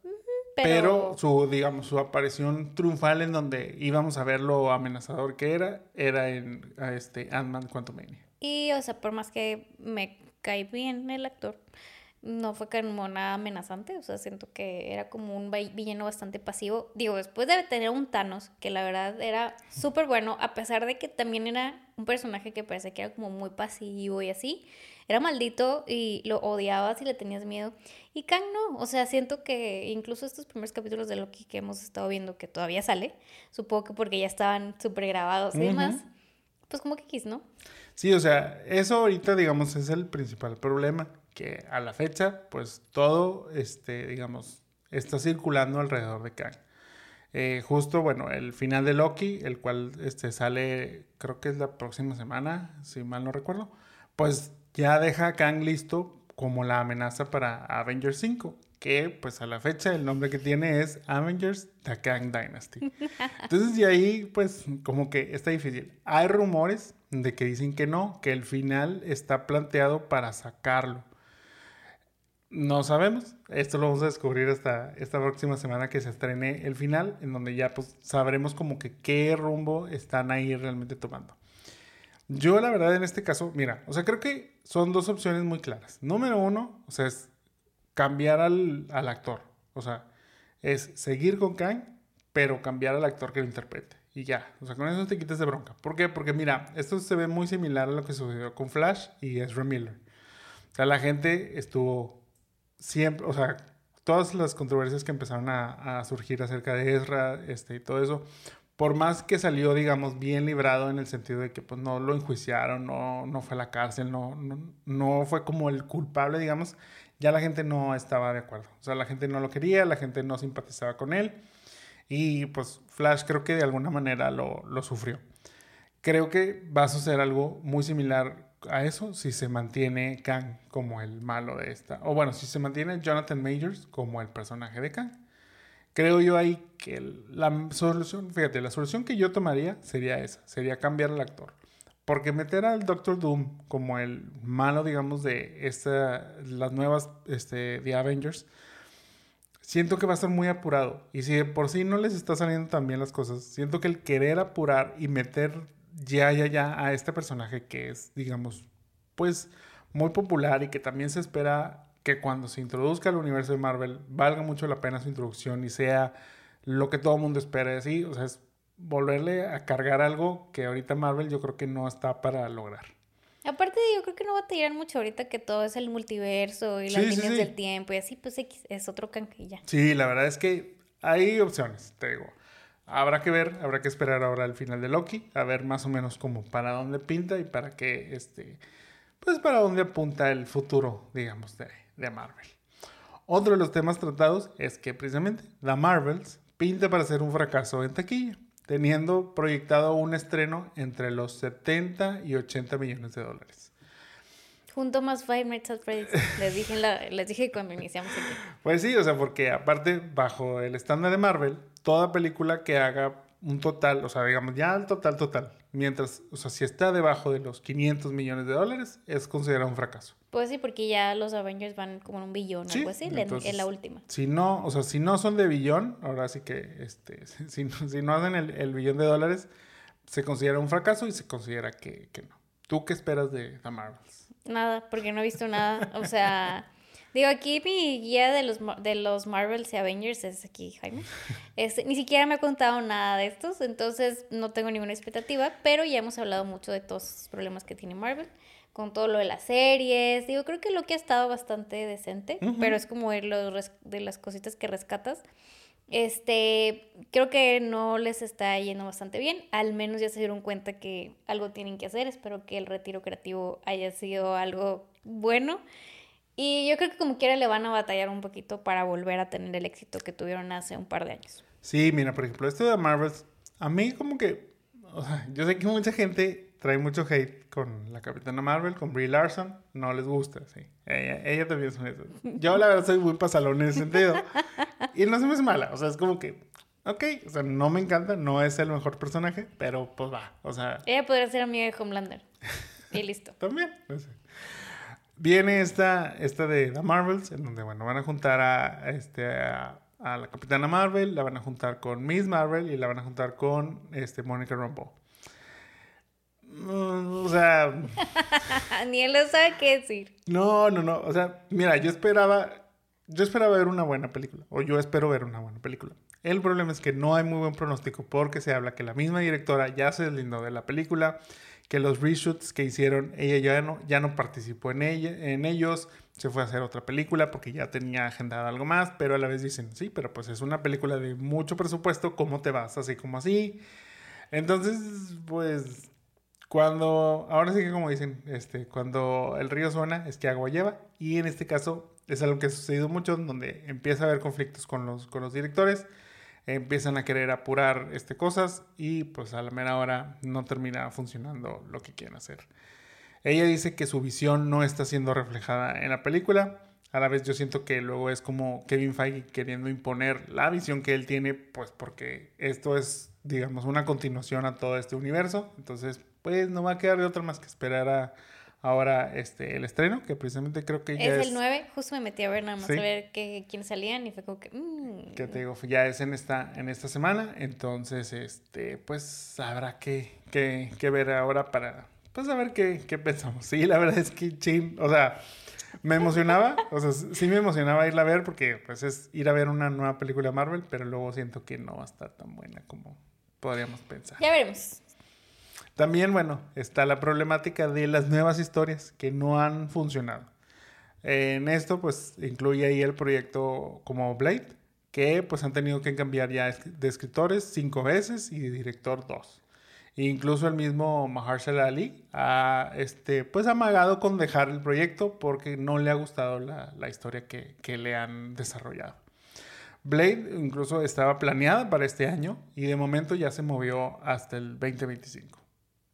pero... su, digamos, su aparición triunfal en donde íbamos a ver lo amenazador que era, era en este Ant-Man Quantumania. Y, o sea, por más que me cae bien el actor, no fue como nada amenazante, o sea, siento que era como un villano bastante pasivo. Digo, después de tener un Thanos, que la verdad era súper bueno, a pesar de que también era un personaje que parece que era como muy pasivo y así, era maldito y lo odiabas y le tenías miedo. Y Kang no, o sea, siento que incluso estos primeros capítulos de Loki que hemos estado viendo, que todavía sale, supongo que porque ya estaban súper grabados y demás, pues como que quis, ¿no? Sí, o sea, eso ahorita, digamos, es el principal problema, que a la fecha, pues todo, este, digamos, está circulando alrededor de Kang. Eh, justo, bueno, el final de Loki, el cual este, sale, creo que es la próxima semana, si mal no recuerdo, pues ya deja a Kang listo como la amenaza para Avengers 5, que pues a la fecha el nombre que tiene es Avengers The Kang Dynasty. Entonces de ahí pues como que está difícil. Hay rumores de que dicen que no, que el final está planteado para sacarlo. No sabemos, esto lo vamos a descubrir hasta esta próxima semana que se estrene el final, en donde ya pues sabremos como que qué rumbo están ahí realmente tomando. Yo la verdad en este caso, mira, o sea, creo que son dos opciones muy claras. Número uno, o sea, es cambiar al, al actor. O sea, es seguir con Kang, pero cambiar al actor que lo interprete. Y ya, o sea, con eso te quitas de bronca. ¿Por qué? Porque mira, esto se ve muy similar a lo que sucedió con Flash y Ezra Miller. O sea, la gente estuvo siempre, o sea, todas las controversias que empezaron a, surgir acerca de Ezra este, y todo eso, por más que salió, digamos, bien librado en el sentido de que pues no lo enjuiciaron, no, no fue a la cárcel, no, no, no, fue como el culpable, digamos, ya la gente no estaba de acuerdo. O sea, la gente no lo quería, la gente no simpatizaba con él. Y pues Flash creo que de alguna manera lo, sufrió. Creo que va a suceder algo muy similar a eso si se mantiene Kang como el malo de esta. O bueno, si se mantiene Jonathan Majors como el personaje de Kang creo yo ahí que la solución, fíjate, la solución que yo tomaría sería esa, sería cambiar al actor. Porque meter al Doctor Doom como el malo, digamos, de esta, las nuevas este, The Avengers, siento que va a estar muy apurado. Y si de por sí no les está saliendo tan bien las cosas, siento que el querer apurar y meter ya, ya, ya a este personaje que es, digamos, pues muy popular y que también se espera que cuando se introduzca al universo de Marvel valga mucho la pena su introducción y sea lo que todo el mundo espera. Así, o sea, es volverle a cargar algo que ahorita Marvel yo creo que no está para lograr. Aparte, yo creo que no va a tirar mucho ahorita que todo es el multiverso y las líneas del tiempo y así, pues es otro canquilla. Sí, la verdad es que hay opciones, te digo. Habrá que ver, habrá que esperar ahora el final de Loki, a ver más o menos como para dónde pinta y para qué, este, pues para dónde apunta el futuro, digamos, de, de Marvel. Otro de los temas tratados es que precisamente The Marvels pinta para ser un fracaso en taquilla, teniendo proyectado un estreno entre los 70 y 80 millones de dólares. Junto más Five Nights at Freddy's, les dije, les dije cuando iniciamos aquí. Pues sí, o sea, porque aparte, bajo el estándar de Marvel, toda película que haga un total, o sea, digamos, ya el total, total, mientras, o sea, si está debajo de los 500 millones de dólares, es considerado un fracaso. Pues sí, porque ya los Avengers van como en un billón o algo así, en, la última. Si no, o sea, si no son de billón, ahora sí que, este, si, si no hacen el, el, billón de dólares, se considera un fracaso y se considera que, que no. ¿Tú qué esperas de The Marvels? Nada, porque no he visto nada. O sea, digo, aquí mi guía de los, de los Marvels y Avengers es aquí, Jaime. Este, ni siquiera me ha contado nada de estos, entonces no tengo ninguna expectativa, pero ya hemos hablado mucho de todos los problemas que tiene Marvel con todo lo de las series. Digo, creo que lo que ha estado bastante decente, pero es como de, de las cositas que rescatas. Este, creo que no les está yendo bastante bien. Al menos ya se dieron cuenta que algo tienen que hacer. Espero que el retiro creativo haya sido algo bueno. Y yo creo que como quiera le van a batallar un poquito para volver a tener el éxito que tuvieron hace un par de años. Sí, mira, por ejemplo, esto de Marvel, a mí como que, o sea, yo sé que mucha gente trae mucho hate con la Capitana Marvel, con Brie Larson. No les gusta, sí. Ella, también es eso. Yo, la verdad, soy muy pasalón en ese sentido. Y no se me es mala. O sea, es como que, ok, o sea, no me encanta, no es el mejor personaje, pero pues va. O sea. Ella podría ser amiga de Homelander. Y listo. también. Viene esta, esta de The Marvels, en donde, bueno, van a juntar a, este, a, la Capitana Marvel, la van a juntar con Miss Marvel y la van a juntar con este, Monica Rambeau o sea... Ni él lo sabe qué decir. No, no, no. O sea, mira, yo esperaba... Yo esperaba ver una buena película. O yo espero ver una buena película. El problema es que no hay muy buen pronóstico porque se habla que la misma directora ya se deslindó de la película, que los reshoots que hicieron, ella ya no, ya no participó en, ella, en ellos, se fue a hacer otra película porque ya tenía agendado algo más, pero a la vez dicen, sí, pero pues es una película de mucho presupuesto, ¿cómo te vas? Así como así. Entonces, pues, cuando, ahora sí que como dicen, este, cuando el río suena es que agua lleva, y en este caso es algo que ha sucedido mucho, donde empieza a haber conflictos con los, con los directores, empiezan a querer apurar este, cosas y pues a la mera hora no termina funcionando lo que quieren hacer. Ella dice que su visión no está siendo reflejada en la película. A la vez yo siento que luego es como Kevin Feige queriendo imponer la visión que él tiene, pues porque esto es, digamos, una continuación a todo este universo. Entonces, pues no va a quedar de otra más que esperar a, ahora este, el estreno, que precisamente creo que ya es... el 9, justo me metí a ver nada más a ver que, quiénes salían y fue como que... Mm. Que te digo, ya es en esta, en esta semana, entonces, este, pues habrá que, que, que ver ahora para, pues a ver qué, qué pensamos. Sí, la verdad es que ching, o sea, me emocionaba, o sea, sí me emocionaba irla a ver porque pues es ir a ver una nueva película de Marvel, pero luego siento que no va a estar tan buena como podríamos pensar. Ya veremos. También, bueno, está la problemática de las nuevas historias que no han funcionado. En esto, pues, incluye ahí el proyecto como Blade, que pues han tenido que cambiar ya de escritores cinco veces y de director dos. incluso el mismo Mahershala Ali ha este, pues amagado con dejar el proyecto porque no le ha gustado la, historia que, que, le han desarrollado. Blade incluso estaba planeada para este año y de momento ya se movió hasta el 2025.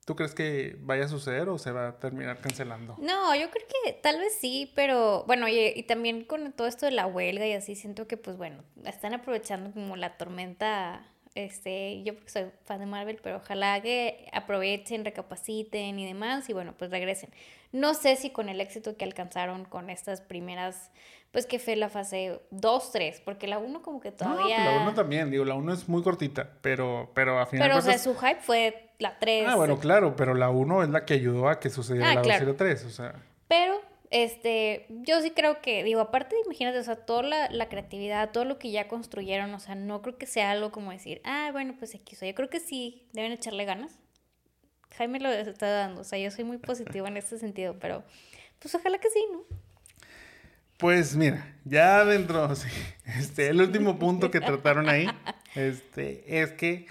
¿Tú crees que vaya a suceder o se va a terminar cancelando? No, yo creo que tal vez sí, pero bueno, y, también con todo esto de la huelga y así, siento que pues bueno, están aprovechando como la tormenta, este, yo porque soy fan de Marvel, pero ojalá que aprovechen, recapaciten y demás y bueno, pues regresen. No sé si con el éxito que alcanzaron con estas primeras pues que fue la fase 2, 3, porque la 1 como que todavía... No, la 1 también, digo, la 1 es muy cortita, pero, pero a final Pero, o sea, su hype fue la 3. Ah, bueno, claro, pero la 1 es la que ayudó a que sucediera ah, la 2 y la 3, o sea... Pero, este, yo sí creo que, digo, aparte, imagínate, o sea, toda la, la, creatividad, todo lo que ya construyeron, o sea, no creo que sea algo como decir, ah, bueno, pues aquí soy. Yo creo que sí, deben echarle ganas. Jaime lo está dando, o sea, yo soy muy positiva en este sentido, pero pues ojalá que sí, ¿no? Pues mira, ya dentro, este, el último punto que trataron ahí, este, es que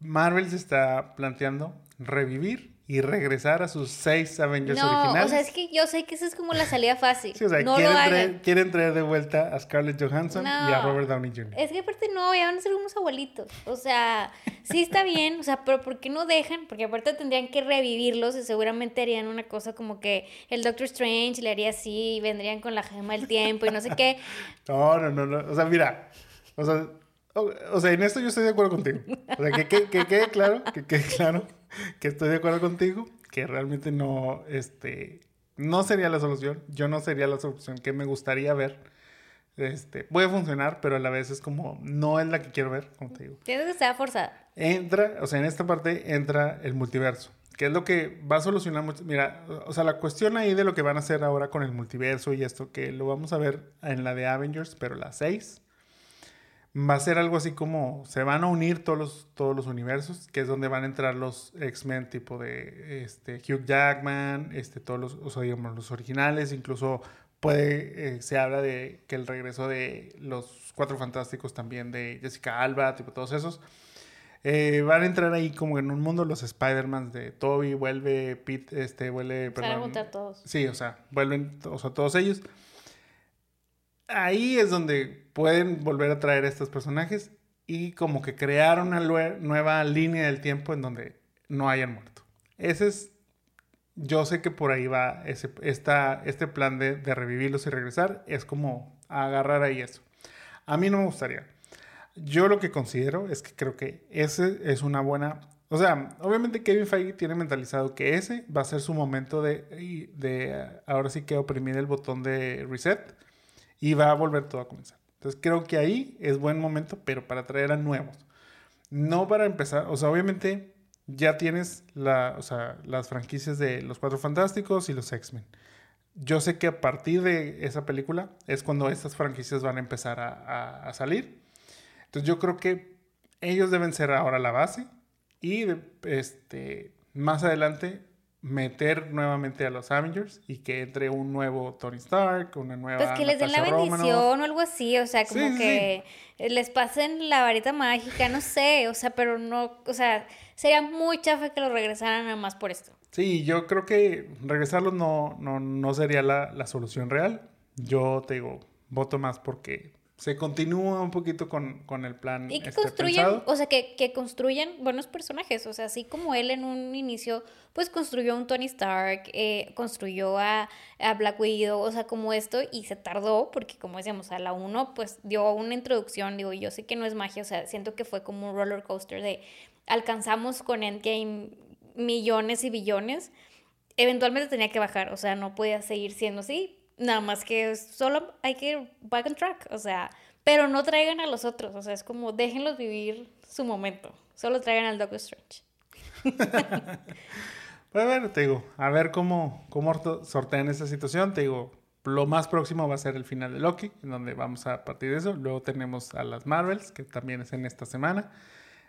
Marvel se está planteando revivir y regresar a sus seis Avengers originales. No, o sea, es que yo sé que esa es como la salida fácil. Sí, o sea, quieren, traer, quieren, traer, de vuelta a Scarlett Johansson y a Robert Downey Jr. Es que aparte no, ya van a ser unos abuelitos. O sea, sí está bien, o sea, pero ¿por qué no dejan? Porque aparte tendrían que revivirlos y seguramente harían una cosa como que el Doctor Strange le haría así y vendrían con la gema del tiempo y no sé qué. No, no, no, no. O sea, mira, o sea, o, sea, en esto yo estoy de acuerdo contigo. O sea, que, que, que quede claro, que quede claro que estoy de acuerdo contigo, que realmente no, este, no sería la solución. Yo no sería la solución que me gustaría ver. Este, puede funcionar, pero a la vez es como, no es la que quiero ver, como te digo. Tiene que estar forzada. Entra, o sea, en esta parte entra el multiverso, que es lo que va a solucionar. Mira, o sea, la cuestión ahí de lo que van a hacer ahora con el multiverso y esto, que lo vamos a ver en la de Avengers, pero la 6 va a ser algo así como se van a unir todos los, todos los universos, que es donde van a entrar los X-Men tipo de este, Hugh Jackman, este, todos los, o sea, digamos, los originales, incluso puede, eh, se habla de que el regreso de los Cuatro Fantásticos también, de Jessica Alba, tipo todos esos. Eh, van a entrar ahí como en un mundo los Spider-Man de Toby, vuelve Pete, este, vuelve... Perdón, a todos. Sí, o sea, vuelven o sea, todos ellos ahí es donde pueden volver a traer a estos personajes y como que crear una nueva línea del tiempo en donde no hayan muerto. Ese es, yo sé que por ahí va ese, esta, este plan de, de revivirlos y regresar, es como agarrar ahí eso. A mí no me gustaría. Yo lo que considero es que creo que ese es una buena... O sea, obviamente Kevin Feige tiene mentalizado que ese va a ser su momento de, de ahora sí que oprimir el botón de reset y va a volver todo a comenzar. Entonces creo que ahí es buen momento, pero para traer a nuevos. No para empezar, o sea, obviamente ya tienes la, o sea, las franquicias de Los Cuatro Fantásticos y los X-Men. Yo sé que a partir de esa película es cuando estas franquicias van a empezar a, a salir. Entonces yo creo que ellos deben ser ahora la base y este, más adelante meter nuevamente a los Avengers y que entre un nuevo Tony Stark, una nueva. Pues que les den la bendición o algo así, o sea, como que les pasen la varita mágica, no sé, o sea, pero no, o sea, sería muy chafa que lo regresaran nada más por esto. Sí, yo creo que regresarlos no, no, no sería la, la solución real. Yo te digo, voto más porque se continúa un poquito con, con el plan. Y que este, construyen, o sea, que, que, construyen buenos personajes, o sea, así como él en un inicio, pues construyó un Tony Stark, eh, construyó a, a, Black Widow, o sea, como esto, y se tardó, porque como decíamos, a la uno, pues dio una introducción, digo, yo sé que no es magia, o sea, siento que fue como un roller coaster de alcanzamos con Endgame millones y billones, eventualmente tenía que bajar, o sea, no podía seguir siendo así, Nada más que solo hay que ir back on track, o sea, pero no traigan a los otros, o sea, es como déjenlos vivir su momento, solo traigan al Doctor Strange. pues bueno, te digo, a ver cómo, cómo sortean esa situación, te digo, lo más próximo va a ser el final de Loki, en donde vamos a partir de eso, luego tenemos a las Marvels, que también es en esta semana,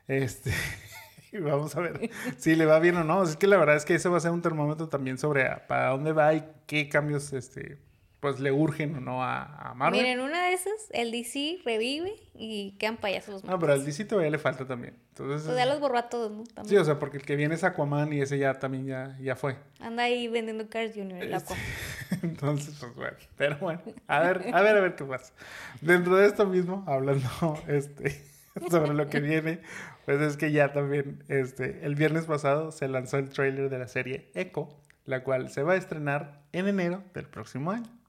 este... y vamos a ver si le va bien o no. Es que la verdad es que eso va a ser un termómetro también sobre para dónde va y qué cambios este, pues le urgen o no a, a Marvel. Miren, una de esas, el DC revive y quedan payasos. No, pero al DC todavía le falta también. Entonces, pues ya los borró a todos, ¿no? Sí, o sea, porque el que viene es Aquaman y ese ya también ya, ya fue. Anda ahí vendiendo Cars Junior, el este, Aquaman. Entonces, pues bueno. Pero bueno, a ver, a ver, a ver qué pasa. Dentro de esto mismo, hablando este, sobre lo que viene, pues es que ya también, este, el viernes pasado se lanzó el tráiler de la serie Echo, la cual se va a estrenar en enero del próximo año.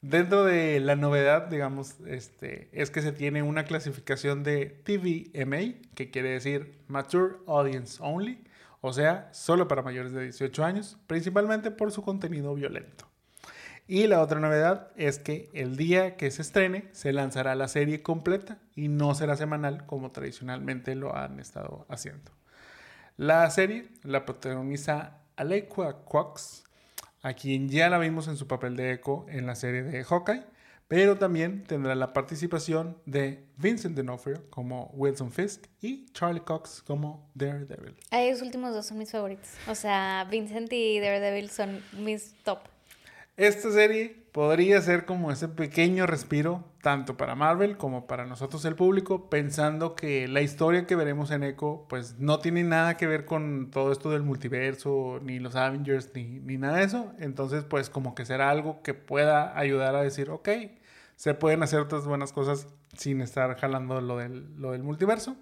Dentro de la novedad, digamos, este, es que se tiene una clasificación de TVMA, que quiere decir Mature Audience Only, o sea, solo para mayores de 18 años, principalmente por su contenido violento. Y la otra novedad es que el día que se estrene se lanzará la serie completa y no será semanal como tradicionalmente lo han estado haciendo. La serie la protagoniza Alequa Quox, a quien ya la vimos en su papel de Echo en la serie de Hawkeye, pero también tendrá la participación de Vincent D'Onofrio como Wilson Fisk y Charlie Cox como Daredevil. Esos últimos dos son mis favoritos. O sea, Vincent y Daredevil son mis top. Esta serie podría ser como ese pequeño respiro, tanto para Marvel como para nosotros el público, pensando que la historia que veremos en Echo, pues no tiene nada que ver con todo esto del multiverso, ni los Avengers, ni, ni nada de eso. Entonces, pues como que será algo que pueda ayudar a decir, ok, se pueden hacer otras buenas cosas sin estar jalando lo del, lo del multiverso.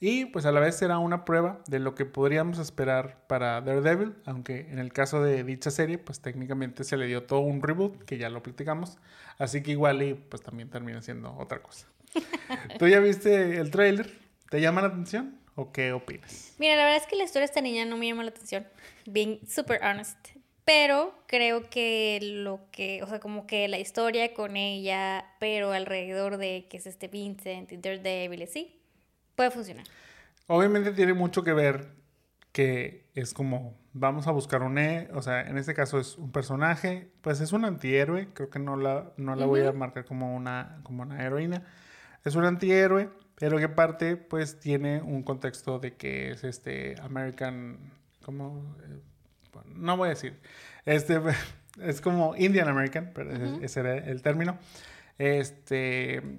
Y pues a la vez será una prueba de lo que podríamos esperar para Daredevil, aunque en el caso de dicha serie, pues técnicamente se le dio todo un reboot, que ya lo platicamos, así que igual y pues también termina siendo otra cosa. ¿Tú ya viste el trailer? ¿Te llama la atención o qué opinas? Mira, la verdad es que la historia de esta niña no me llama la atención, being super honest, pero creo que lo que, o sea, como que la historia con ella, pero alrededor de que es este Vincent y Daredevil, sí, Puede funcionar. Obviamente tiene mucho que ver que es como, vamos a buscar un, e, o sea, en este caso es un personaje, pues es un antihéroe, creo que no la, no la voy a marcar como una, como una heroína, es un antihéroe, pero que parte pues tiene un contexto de que es este American, como, no voy a decir, este es como Indian American, pero ese era el término, este,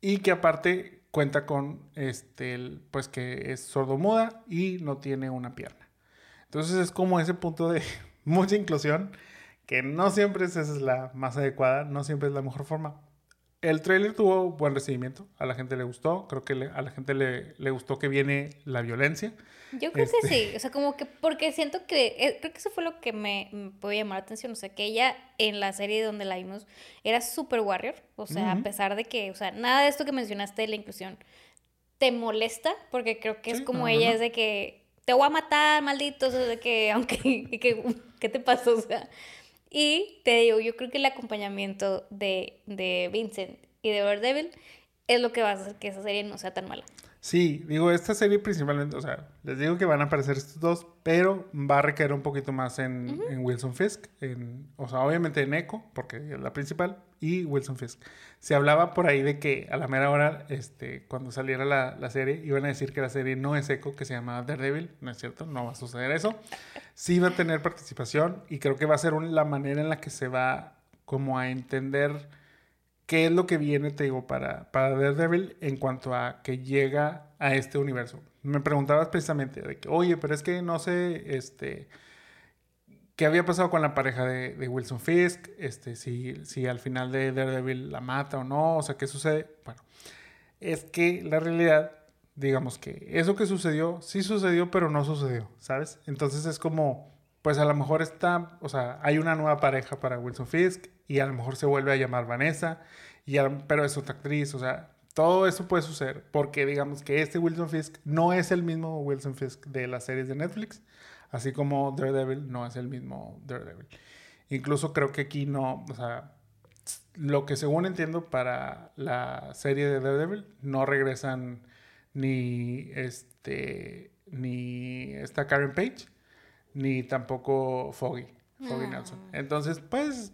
y que aparte cuenta con este, pues que es sordomuda y no tiene una pierna. Entonces es como ese punto de mucha inclusión que no siempre es, esa es la más adecuada, no siempre es la mejor forma. El trailer tuvo buen recibimiento, a la gente le gustó, creo que a la gente le, le, gustó que viene la violencia. Yo creo que este sí, o sea, como que, porque siento que, eh, creo que eso fue lo que me, me puede llamar la atención, o sea, que ella en la serie donde la vimos era super warrior, o sea, a pesar de que, o sea, nada de esto que mencionaste de la inclusión te molesta, porque creo que es como ella, es de que te voy a matar, maldito, o sea, de que, aunque, que, ¿qué te pasó? O sea, y te digo, yo creo que el acompañamiento de, de Vincent y de Daredevil es lo que va a hacer que esa serie no sea tan mala. Sí, digo, esta serie principalmente, o sea, les digo que van a aparecer estos dos, pero va a recaer un poquito más en, en Wilson Fisk, en, o sea, obviamente en Echo, porque es la principal, y Wilson Fisk. Se hablaba por ahí de que a la mera hora, este, cuando saliera la, la serie, iban a decir que la serie no es Echo, que se llama Daredevil, no es cierto, no va a suceder eso. Sí va a tener participación y creo que va a ser un- la manera en la que se va como a entender qué es lo que viene, te digo, para, para Daredevil en cuanto a que llega a este universo. Me preguntabas precisamente de que, oye, pero es que no sé, este, qué había pasado con la pareja de, Wilson Fisk, este, si, si al final de Daredevil la mata o no, o sea, qué sucede. Bueno, es que la realidad, digamos que eso que sucedió, sí sucedió, pero no sucedió, ¿sabes? Entonces es como, pues a lo mejor está, o sea, hay una nueva pareja para Wilson Fisk y a lo mejor se vuelve a llamar Vanessa, y a- pero es otra actriz, o sea, todo eso puede suceder porque digamos que este Wilson Fisk no es el mismo Wilson Fisk de las series de Netflix, así como Daredevil no es el mismo Daredevil. Incluso creo que aquí no, o sea, lo que según entiendo para la serie de Daredevil no regresan ni este ni esta Karen Page ni tampoco Foggy, Foggy Ah. Nelson. Entonces, pues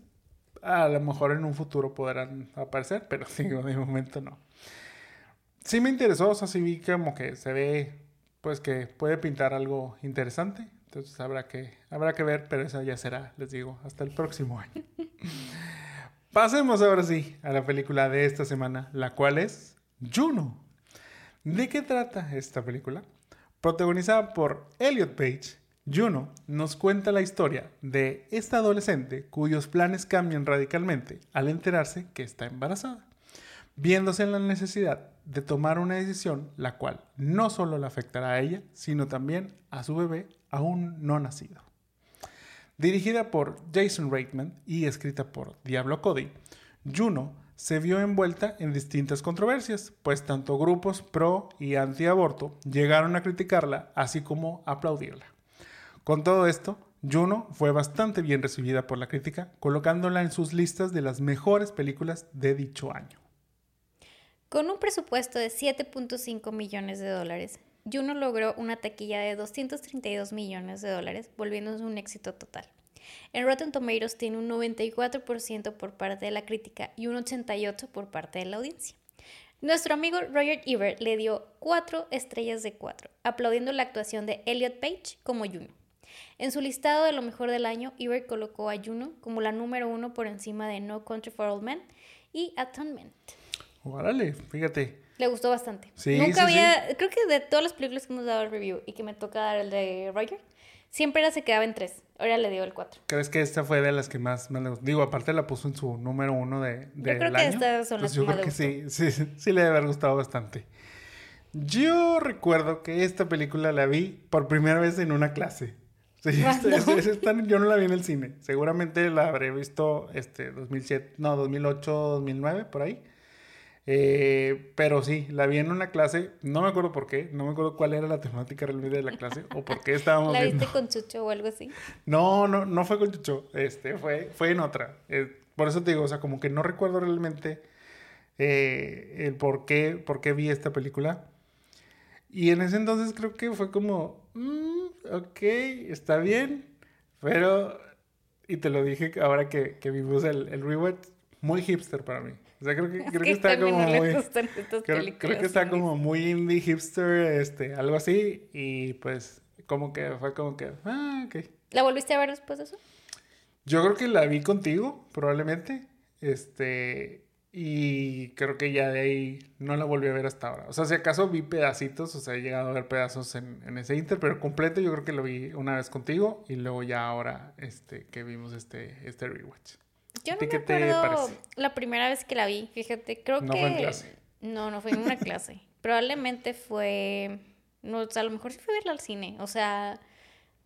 a lo mejor en un futuro podrán aparecer, pero digo, de momento no. Sí me interesó, o sea, sí vi como que se ve pues que puede pintar algo interesante. Entonces habrá que, habrá que ver, pero eso ya será, les digo, hasta el próximo año. Pasemos ahora sí a la película de esta semana, la cual es Juno. ¿De qué trata esta película? Protagonizada por Elliot Page, Juno nos cuenta la historia de esta adolescente cuyos planes cambian radicalmente al enterarse que está embarazada, viéndose en la necesidad de tomar una decisión la cual no solo le afectará a ella, sino también a su bebé aún no nacido. Dirigida por Jason Reitman y escrita por Diablo Cody, Juno se vio envuelta en distintas controversias, pues tanto grupos pro y anti-aborto llegaron a criticarla, así como aplaudirla. Con todo esto, Juno fue bastante bien recibida por la crítica, colocándola en sus listas de las mejores películas de dicho año. Con un presupuesto de 7.5 millones de dólares, Juno logró una taquilla de 232 millones de dólares, volviéndose un éxito total. En Rotten Tomatoes tiene un 94% por parte de la crítica y un 88% por parte de la audiencia. Nuestro amigo Roger Ebert le dio 4 estrellas de 4, aplaudiendo la actuación de Elliot Page como Juno. En su listado de lo mejor del año, Ebert colocó a Juno como la número uno por encima de No Country for Old Men y Atonement. Órale, fíjate. Le gustó bastante. Sí, Nunca sí, había, creo que de todas las películas que hemos dado el review y que me toca dar el de Roger, siempre era se quedaba en tres. Ahora le dio el cuatro. ¿Crees que esta fue de las que más, más le gustó? Digo, aparte la puso en su número uno de, del creo que año. estas son las Pues yo más creo que sí, sí, sí le debe haber gustado bastante. Yo recuerdo que esta película la vi por primera vez en una clase. Sí, esta yo no la vi en el cine. Seguramente la habré visto este 2007, no, 2008, 2009, por ahí. Eh, pero sí, la vi en una clase, no me acuerdo por qué, no me acuerdo cuál era la temática realmente de la clase o por qué estábamos ¿La viendo. viste con Chucho o algo así? No, no, no fue con Chucho, este, fue, fue en otra. Eh, por eso te digo, o sea, como que no recuerdo realmente eh, el por qué, por qué vi esta película. Y en ese entonces creo que fue como, "Mm, ok, está bien, pero, y te lo dije ahora que, que vimos el, el rewatch, muy hipster para mí. O sea, creo que, creo que está como muy... creo que está como muy indie hipster, este, algo así, y pues como que fue como que, ah, ok. ¿La volviste a ver después de eso? Yo creo que la vi contigo, probablemente. Este. Y creo que ya de ahí no la volví a ver hasta ahora. O sea, si acaso vi pedacitos, o sea, he llegado a ver pedazos en, en ese Inter, pero completo yo creo que lo vi una vez contigo y luego ya ahora este, que vimos este, este rewatch. Yo ¿A no me acuerdo la primera vez que la vi, fíjate, creo No que... fue en clase. No, no fue en una clase. Probablemente fue... No, o sea, a lo mejor sí fue verla al cine. O sea,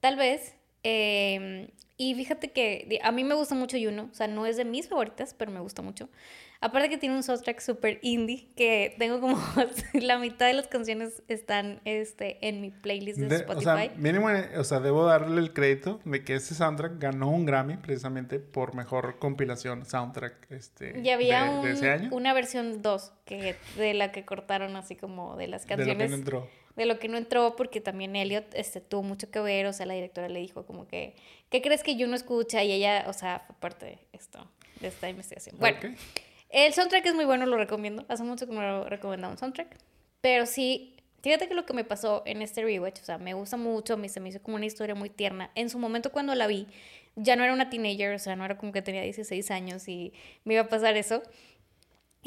tal vez Em, y fíjate que a mí me gusta mucho Juno, o sea, no es de mis favoritas, pero me gusta mucho. Aparte que tiene un soundtrack súper indie, que tengo como la mitad de las canciones están este, en mi playlist de, Spotify. O sea, mínimo, o sea, debo darle el crédito de que ese soundtrack ganó un Grammy precisamente por mejor compilación soundtrack este, y había de, ese año. una versión 2 que, de la que cortaron así como de las canciones. De lo que entró. De lo que no entró porque también Elliot este, tuvo mucho que ver, o sea, la directora le dijo como que, ¿qué crees que yo no escucha? Y ella, o sea, fue parte de esto, de esta investigación. Bueno. El soundtrack es muy bueno, lo recomiendo. Hace mucho que me lo recomendado un soundtrack. Pero sí, fíjate que lo que me pasó en este rewatch, o sea, me gusta mucho, me, se me hizo como una historia muy tierna. En su momento cuando la vi, ya no era una teenager, o sea, no era como que tenía 16 años y me iba a pasar eso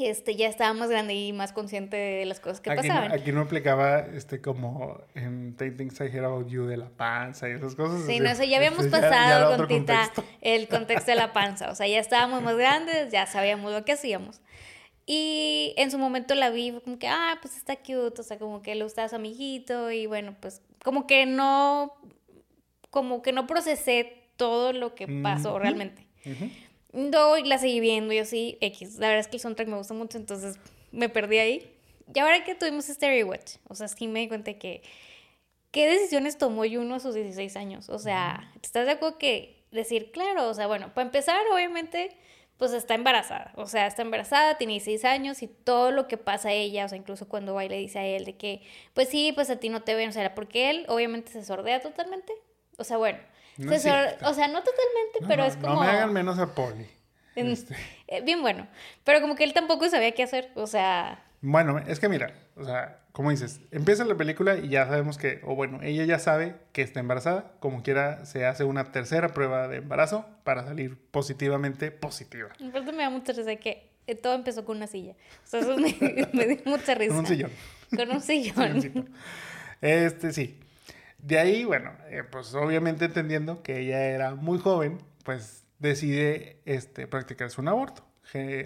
este, ya estaba más grande y más consciente de las cosas que pasaban. aquí no aplicaba este, como en Things I Hear About You de la panza y esas cosas. Sí, no, sé, ya habíamos pasado con Tita el contexto de la panza. O sea, ya estábamos más grandes, ya sabíamos lo que hacíamos. Y en su momento la vi como que, ah, pues está cute, o sea, como que le gustaba a su amiguito y bueno, pues como que no, como que no procesé todo lo que pasó realmente. No, y la seguí viendo y así, X. La verdad es que el soundtrack me gusta mucho, entonces me perdí ahí. Y ahora que tuvimos este rewatch, o sea, sí me di cuenta que qué decisiones tomó Juno a sus 16 años. O sea, ¿estás de acuerdo que decir, claro, o sea, bueno, para empezar, obviamente, pues está embarazada. O sea, está embarazada, tiene 16 años y todo lo que pasa a ella, o sea, incluso cuando va y le dice a él de que, pues sí, pues a ti no te ven, o sea, porque él obviamente se sordea totalmente. O sea, bueno, o sea, no totalmente, pero es como... No me hagan menos a Polly. Este. Eh, bien bueno. Pero como que él tampoco sabía qué hacer, o sea... Bueno, es que mira, o sea, como dices, empieza la película y ya sabemos que, o bueno, ella ya sabe que está embarazada, como quiera se hace una tercera prueba de embarazo para salir positivamente positiva. Aparte me da mucha risa que eh, todo empezó con una silla. O sea, eso me, dio mucha risa. Con un sillón. Con un sillón. este, sí. De ahí, bueno, eh, pues obviamente entendiendo que ella era muy joven, pues decide este, practicarse un aborto.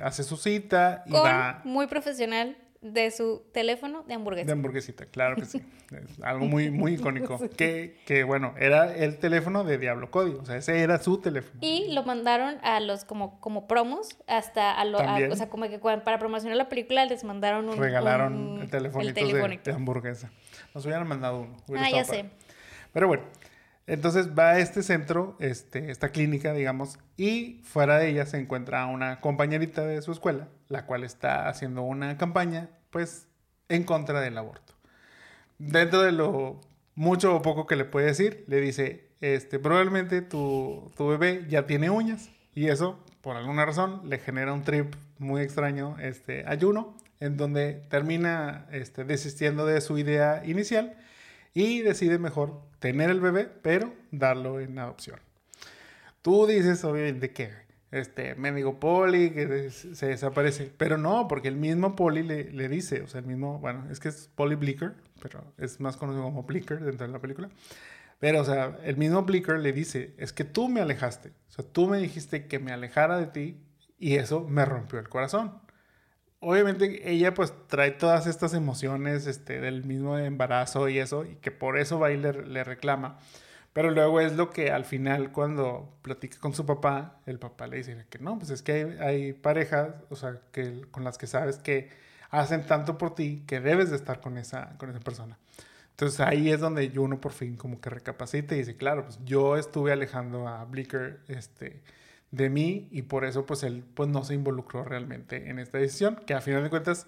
hace su cita y va... Muy profesional de su teléfono de hamburguesa. De hamburguesita, claro que sí. algo muy, muy icónico. Que, que, bueno, era el teléfono de Diablo Cody. O sea, ese era su teléfono. Y lo mandaron a los como, como promos hasta a, lo, o sea, como que para promocionar la película les mandaron un... Regalaron el teléfono de, hamburguesa. Nos hubieran mandado uno. ah, ya sé. Pero bueno, entonces va a este centro, este, esta clínica, digamos, y fuera de ella se encuentra una compañerita de su escuela, la cual está haciendo una campaña, pues, en contra del aborto. Dentro de lo mucho o poco que le puede decir, le dice, este, probablemente tu, tu bebé ya tiene uñas, y eso, por alguna razón, le genera un trip muy extraño, este, ayuno, en donde termina este, desistiendo de su idea inicial y decide mejor tener el bebé, pero darlo en adopción. Tú dices, obviamente, que este mendigo Poli que se desaparece, pero no, porque el mismo Poli le, le, dice, o sea, el mismo, bueno, es que es Polly Blicker, pero es más conocido como Blicker dentro de la película. Pero, o sea, el mismo Blicker le dice, es que tú me alejaste, o sea, tú me dijiste que me alejara de ti y eso me rompió el corazón obviamente ella pues trae todas estas emociones este, del mismo embarazo y eso, y que por eso va y le, reclama. Pero luego es lo que al final cuando platica con su papá, el papá le dice que no, pues es que hay, parejas, o sea, que, con las que sabes que hacen tanto por ti que debes de estar con esa, con esa persona. Entonces ahí es donde uno por fin como que recapacita y dice, claro, pues yo estuve alejando a Blicker, este, de mí y por eso pues él pues no se involucró realmente en esta decisión, que a final de cuentas,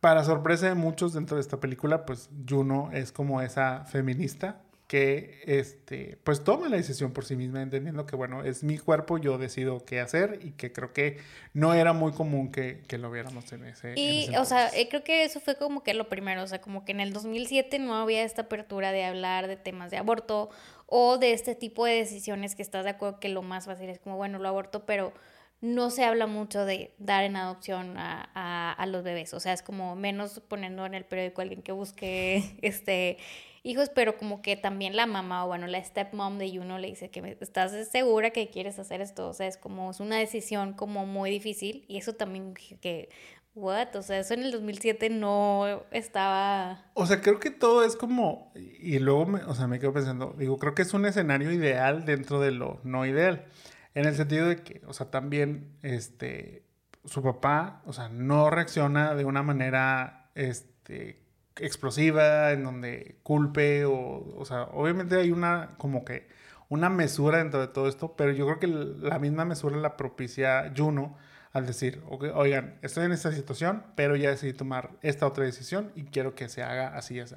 para sorpresa de muchos dentro de esta película, pues Juno es como esa feminista que este, pues toma la decisión por sí misma, entendiendo que, bueno, es mi cuerpo, yo decido qué hacer y que creo que no era muy común que, que lo viéramos en ese. Y, o sea, eh, creo que eso fue como que lo primero, o sea, como que en el 2007 no había esta apertura de hablar de temas de aborto o de este tipo de decisiones que estás de acuerdo que lo más fácil es como, bueno, lo aborto, pero no se habla mucho de dar en adopción a, a, los bebés, o sea, es como menos poniendo en el periódico alguien que busque este hijos, pero como que también la mamá o bueno, la stepmom de Juno le dice que estás segura que quieres hacer esto, o sea, es como es una decisión como muy difícil y eso también que what? O sea, eso en el 2007 no estaba... O sea, creo que todo es como... Y luego, me, o sea, me quedo pensando, digo, creo que es un escenario ideal dentro de lo no ideal. En el sentido de que, o sea, también, este, su papá, o sea, no reacciona de una manera, este, explosiva, en donde culpe, o, o sea, obviamente hay una, como que, una mesura dentro de todo esto, pero yo creo que la misma mesura la propicia Juno al decir, oigan, estoy en esta situación, pero ya decidí tomar esta otra decisión y quiero que se haga así así.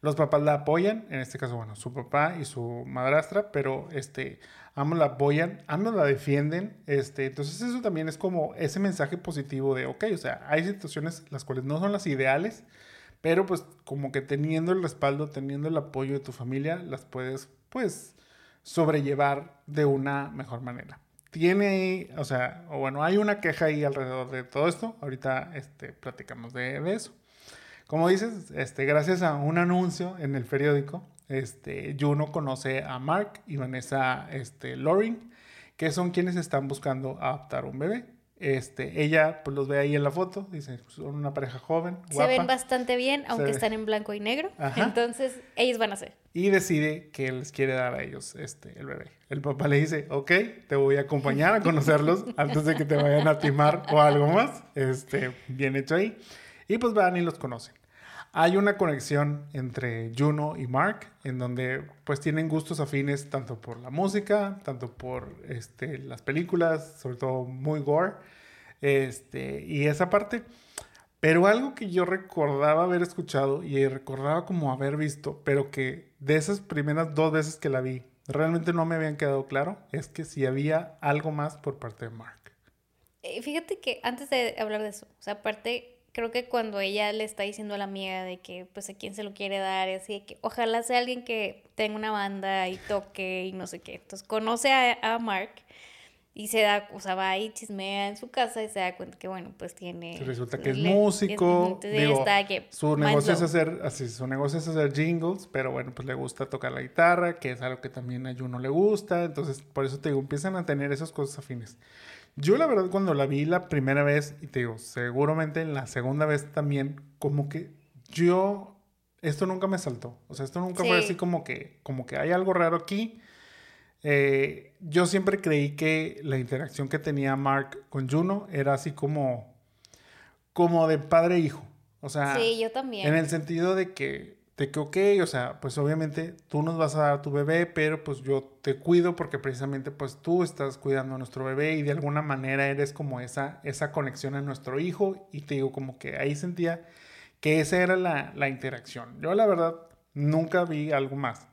Los papás la apoyan, en este caso, bueno, su papá y su madrastra, pero este, ambos la apoyan, ambos la defienden, este, entonces eso también es como ese mensaje positivo de, ok, o sea, hay situaciones las cuales no son las ideales, pero pues como que teniendo el respaldo, teniendo el apoyo de tu familia, las puedes, pues, sobrellevar de una mejor manera tiene, o sea, o bueno, hay una queja ahí alrededor de todo esto. Ahorita este, platicamos de, eso. Como dices, este, gracias a un anuncio en el periódico, este, Juno conoce a Mark y Vanessa este, Loring, que son quienes están buscando adoptar un bebé. Este, ella pues los ve ahí en la foto, dice, son una pareja joven. Se ven bastante bien, aunque están en blanco y negro. Entonces, ellos van a ser. Y decide que les quiere dar a ellos este, el bebé. El papá le dice, ok, te voy a acompañar a conocerlos antes de que te vayan a timar o algo más. Este, bien hecho ahí. Y pues van y los conocen. Hay una conexión entre Juno y Mark, en donde pues tienen gustos afines tanto por la música, tanto por este, las películas, sobre todo muy gore, este, y esa parte. Pero algo que yo recordaba haber escuchado y recordaba como haber visto, pero que de esas primeras dos veces que la vi, realmente no me habían quedado claro, es que si había algo más por parte de Mark. Eh, fíjate que antes de hablar de eso, o sea, aparte creo que cuando ella le está diciendo a la amiga de que pues a quién se lo quiere dar, y así de que ojalá sea alguien que tenga una banda y toque y no sé qué. Entonces conoce a, Mark y se da, o sea, va y chismea en su casa y se da cuenta que bueno, pues tiene... resulta que es músico, digo, su negocio es hacer, así, su negocio es hacer jingles, pero bueno, pues le gusta tocar la guitarra, que es algo que también a Juno le gusta, entonces por eso te digo, empiezan a tener esas cosas afines. Yo la verdad cuando la vi la primera vez, y te digo, seguramente en la segunda vez también, como que yo, esto nunca me saltó. O sea, esto nunca fue así como que, como que hay algo raro aquí. Eh, yo siempre creí que la interacción que tenía Mark con Juno era así como, como de padre e hijo. O sea, sí, yo también. En el sentido de que de que, ok, o sea, pues obviamente tú nos vas a dar a tu bebé, pero pues yo te cuido porque precisamente pues tú estás cuidando a nuestro bebé y de alguna manera eres como esa, esa conexión a nuestro hijo y te digo como que ahí sentía que esa era la, la interacción. Yo la verdad nunca vi algo más.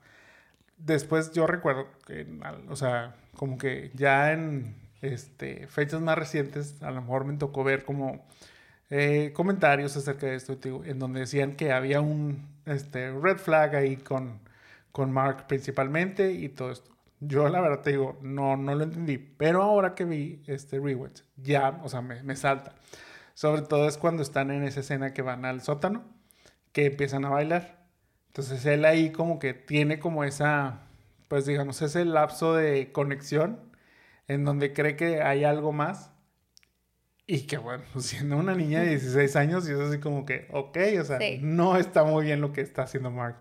Después yo recuerdo que, o sea, como que ya en este, fechas más recientes a lo mejor me tocó ver como eh, comentarios acerca de esto, en donde decían que había un este, red flag ahí con, con Mark principalmente y todo esto. Yo la verdad te digo, no, no lo entendí, pero ahora que vi este rewatch, ya, o sea, me, me salta. Sobre todo es cuando están en esa escena que van al sótano, que empiezan a bailar. Entonces él ahí como que tiene como esa, pues digamos, ese lapso de conexión en donde cree que hay algo más y que bueno, pues, siendo una niña de 16 años, y es así como que, ok, o sea, no está muy bien lo que está haciendo Mark.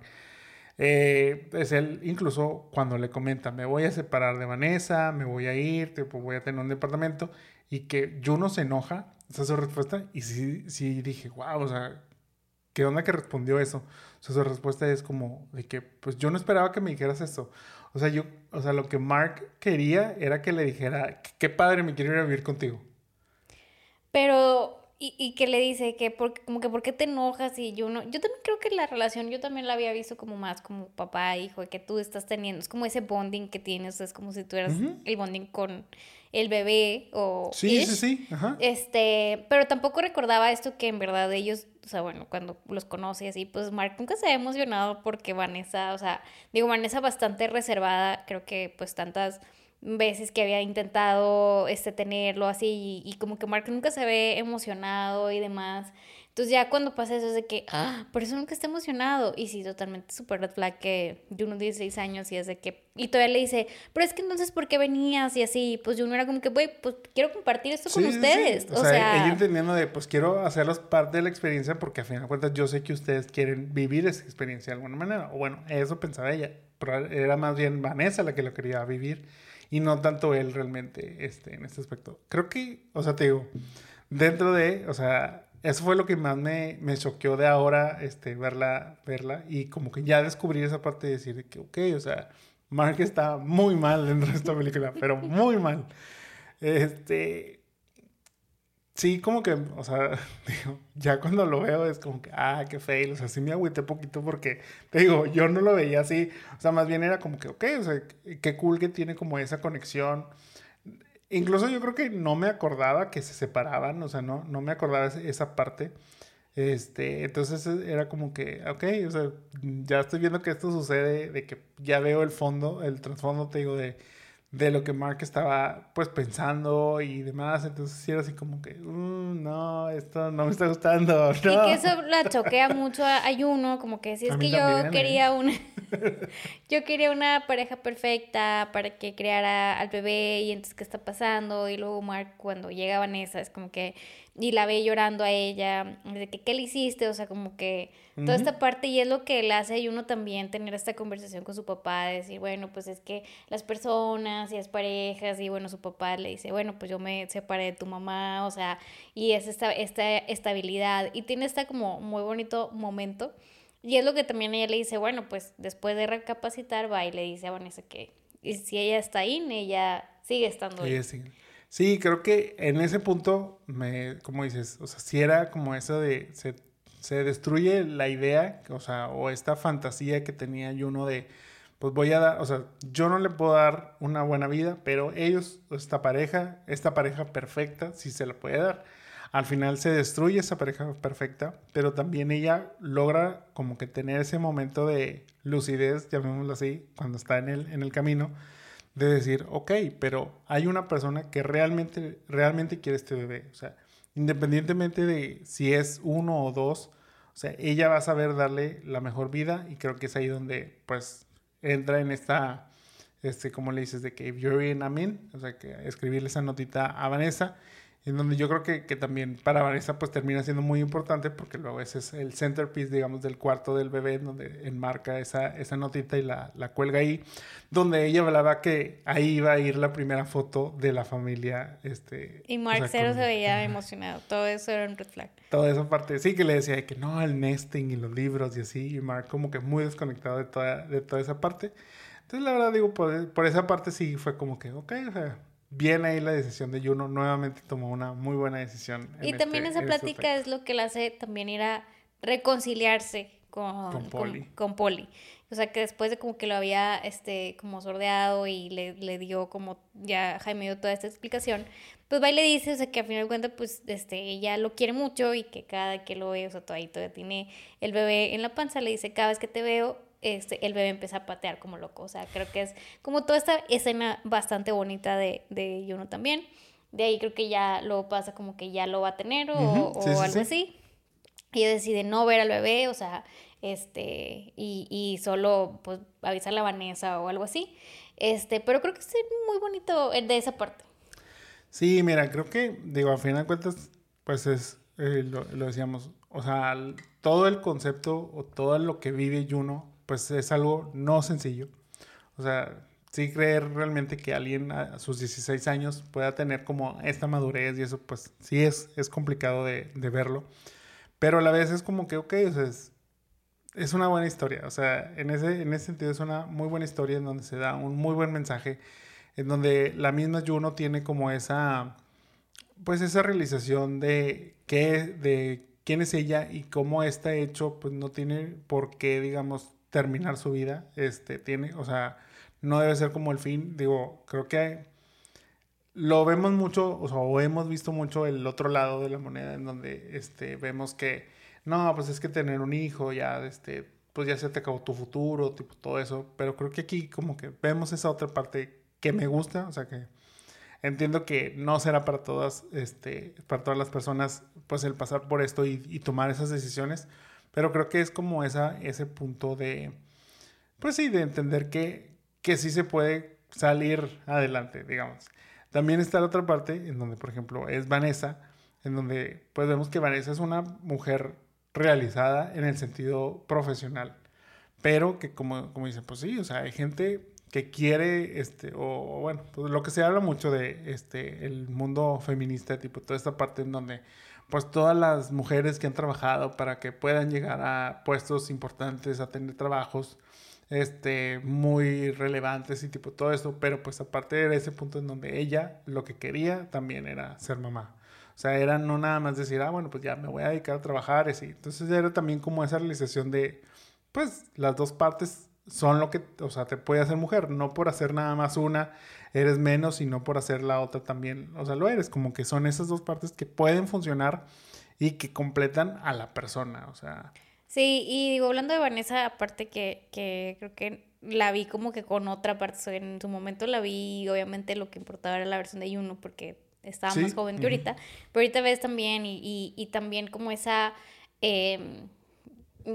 Eh, es él, incluso cuando le comenta, me voy a separar de Vanessa, me voy a ir, tipo, voy a tener un departamento, y que Juno se enoja, esa es su respuesta, y sí, sí dije, wow, o sea, ¿qué onda que respondió eso? O sea, su respuesta es como de que, pues yo no esperaba que me dijeras eso. O sea, yo, o sea, lo que Mark quería era que le dijera, qué padre, me quiero ir a vivir contigo. Pero, y, y que le dice que, por, como que, ¿por qué te enojas? Y yo no, yo también creo que la relación, yo también la había visto como más como papá, hijo, que tú estás teniendo, es como ese bonding que tienes, es como si tú eras el bonding con el bebé o... Sí, sí, sí, Ajá. Este, pero tampoco recordaba esto que en verdad ellos, o sea, bueno, cuando los conoce así, pues Mark nunca se ha emocionado porque Vanessa, o sea, digo, Vanessa bastante reservada, creo que pues tantas veces que había intentado este, tenerlo así y, como que Mark nunca se ve emocionado y demás. Entonces ya cuando pasa eso es de que, ah, por eso nunca está emocionado. Y sí, totalmente super red flag que Juno 16 años y es de que, y todavía le dice, pero es que entonces, ¿por qué venías? Y así, pues Juno era como que, güey, pues quiero compartir esto con ustedes. O, sea, ella entendiendo de, pues quiero hacerlos parte de la experiencia porque a fin de cuentas yo sé que ustedes quieren vivir esa experiencia de alguna manera. O bueno, eso pensaba ella. Pero era más bien Vanessa la que lo quería vivir y no tanto él realmente este, en este aspecto. Creo que, o sea, te digo, dentro de, o sea, eso fue lo que más me, me choqueó de ahora, este, verla, verla y como que ya descubrir esa parte de decir que, ok, o sea, Mark está muy mal en esta película, pero muy mal. Este, sí, como que, o sea, ya cuando lo veo es como que, ah, qué fail, o sea, sí me agüité poquito porque, te digo, yo no lo veía así, o sea, más bien era como que, ok, o sea, qué cool que tiene como esa conexión Incluso yo creo que no me acordaba que se separaban, o sea, no, no me acordaba esa parte. Este, entonces e, era como que, ok, o sea, ya estoy viendo que esto sucede, de que ya veo el fondo, el trasfondo, te digo, de, de lo que Mark estaba pues pensando y demás, entonces sí era así como que, mm, no, esto no me está gustando. Y que eso la choquea mucho a, Ayuno, como que si es que yo ¿eh? quería una, yo quería una pareja perfecta para que creara al bebé y entonces qué está pasando y luego Mark cuando llega Vanessa es como que y la ve llorando a ella, de que, ¿qué le hiciste? O sea, como que toda esta parte, y es lo que le hace a uno también tener esta conversación con su papá, de decir, bueno, pues es que las personas y las parejas, y bueno, su papá le dice, bueno, pues yo me separé de tu mamá, o sea, y es esta, esta estabilidad, y tiene esta como muy bonito momento, y es lo que también ella le dice, bueno, pues después de recapacitar, va y le dice a Vanessa que y si ella está ahí, ella sigue estando ahí. Sí, creo que en ese punto, me, como dices, o sea, si era como eso de, se, se destruye la idea, o sea, o esta fantasía que tenía uno de, pues voy a dar, o sea, yo no le puedo dar una buena vida, pero ellos, esta pareja, esta pareja perfecta, sí se la puede dar. Al final se destruye esa pareja perfecta, pero también ella logra como que tener ese momento de lucidez, llamémoslo así, cuando está en el, en el camino, de decir, ok, pero hay una persona que realmente, realmente quiere este bebé. O sea, independientemente de si es uno o dos, o sea, ella va a saber darle la mejor vida y creo que es ahí donde, pues, entra en esta, este, como le dices, de que if you're in, I'm o sea, que escribirle esa notita a Vanessa en donde yo creo que, que, también para Vanessa pues termina siendo muy importante porque luego ese es el centerpiece, digamos, del cuarto del bebé, donde enmarca esa, esa notita y la, la, cuelga ahí, donde ella hablaba que ahí iba a ir la primera foto de la familia. Este, y Mark Cero se veía emocionado, todo eso era un red flag. Toda esa parte, sí que le decía que no, el nesting y los libros y así, y Mark como que muy desconectado de toda, de toda esa parte. Entonces la verdad digo, por, por esa parte sí fue como que, ok, o sea bien ahí la decisión de Juno, nuevamente tomó una muy buena decisión. Y también este, esa este plática es lo que le hace también ir a reconciliarse con, con Polly. Con, Polly. O sea, que después de como que lo había, este, como sordeado y le, le dio como, ya Jaime dio toda esta explicación, pues va y le dice, o sea, que al final de cuentas, pues, este, ella lo quiere mucho y que cada que lo ve, o sea, todavía, todavía tiene el bebé en la panza, le dice, cada vez que te veo, este, el bebé empieza a patear como loco. O sea, creo que es como toda esta escena bastante bonita de, de Juno también. De ahí creo que ya lo pasa como que ya lo va a tener o, o algo así. Y decide no ver al bebé, o sea, este, y, y solo pues avisarle a Vanessa o algo así. Este, pero creo que es muy bonito de esa parte. Sí, mira, creo que, digo, al final de cuentas, pues es, eh, lo, lo, decíamos, o sea, todo el concepto o todo lo que vive Juno pues es algo no sencillo. O sea, sí creer realmente que alguien a sus 16 años pueda tener como esta madurez y eso, pues sí es, es complicado de, verlo. Pero a la vez es como que, ok, o sea, es, es, una buena historia. O sea, en ese, en ese sentido es una muy buena historia en donde se da un muy buen mensaje, en donde la misma Juno tiene como esa, pues esa realización de qué, de quién es ella y cómo está hecho, pues no tiene por qué, digamos, terminar su vida. Este, tiene, o sea, no debe ser como el fin. Digo, creo que lo vemos mucho, o sea, o hemos visto mucho el otro lado de la moneda en donde este, vemos que, no, pues es que tener un hijo ya, este, pues ya se te acabó tu futuro, tipo todo eso. Pero creo que aquí como que vemos esa otra parte que me gusta, o sea, que entiendo que no será para todas, este, para todas las personas, pues el pasar por esto y, y tomar esas decisiones, pero creo que es como esa, ese punto de, pues sí, de entender que, que sí se puede salir adelante, digamos. También está la otra parte en donde, por ejemplo, es Vanessa, en donde pues vemos que Vanessa es una mujer realizada en el sentido profesional, pero que como, como dicen, pues sí, o sea, hay gente que quiere, este, o bueno, pues lo que se habla mucho de este, el mundo feminista, tipo toda esta parte en donde pues todas las mujeres que han trabajado para que puedan llegar a puestos importantes, a tener trabajos, este, muy relevantes y tipo todo esto, pero pues aparte de ese punto en donde ella lo que quería también era ser mamá. O sea, era no nada más decir, ah, bueno, pues ya me voy a dedicar a trabajar y así. Entonces era también como esa realización de, pues las dos partes son lo que, o sea, te puede hacer mujer, no por hacer nada más una eres menos, sino por hacer la otra también, o sea, lo eres, como que son esas dos partes que pueden funcionar y que completan a la persona, o sea. Sí, y digo, hablando de Vanessa, aparte que, que creo que la vi como que con otra parte, en su momento la vi, obviamente lo que importaba era la versión de Juno, porque estaba más joven que ahorita, pero ahorita ves también y, y, también como esa... Em,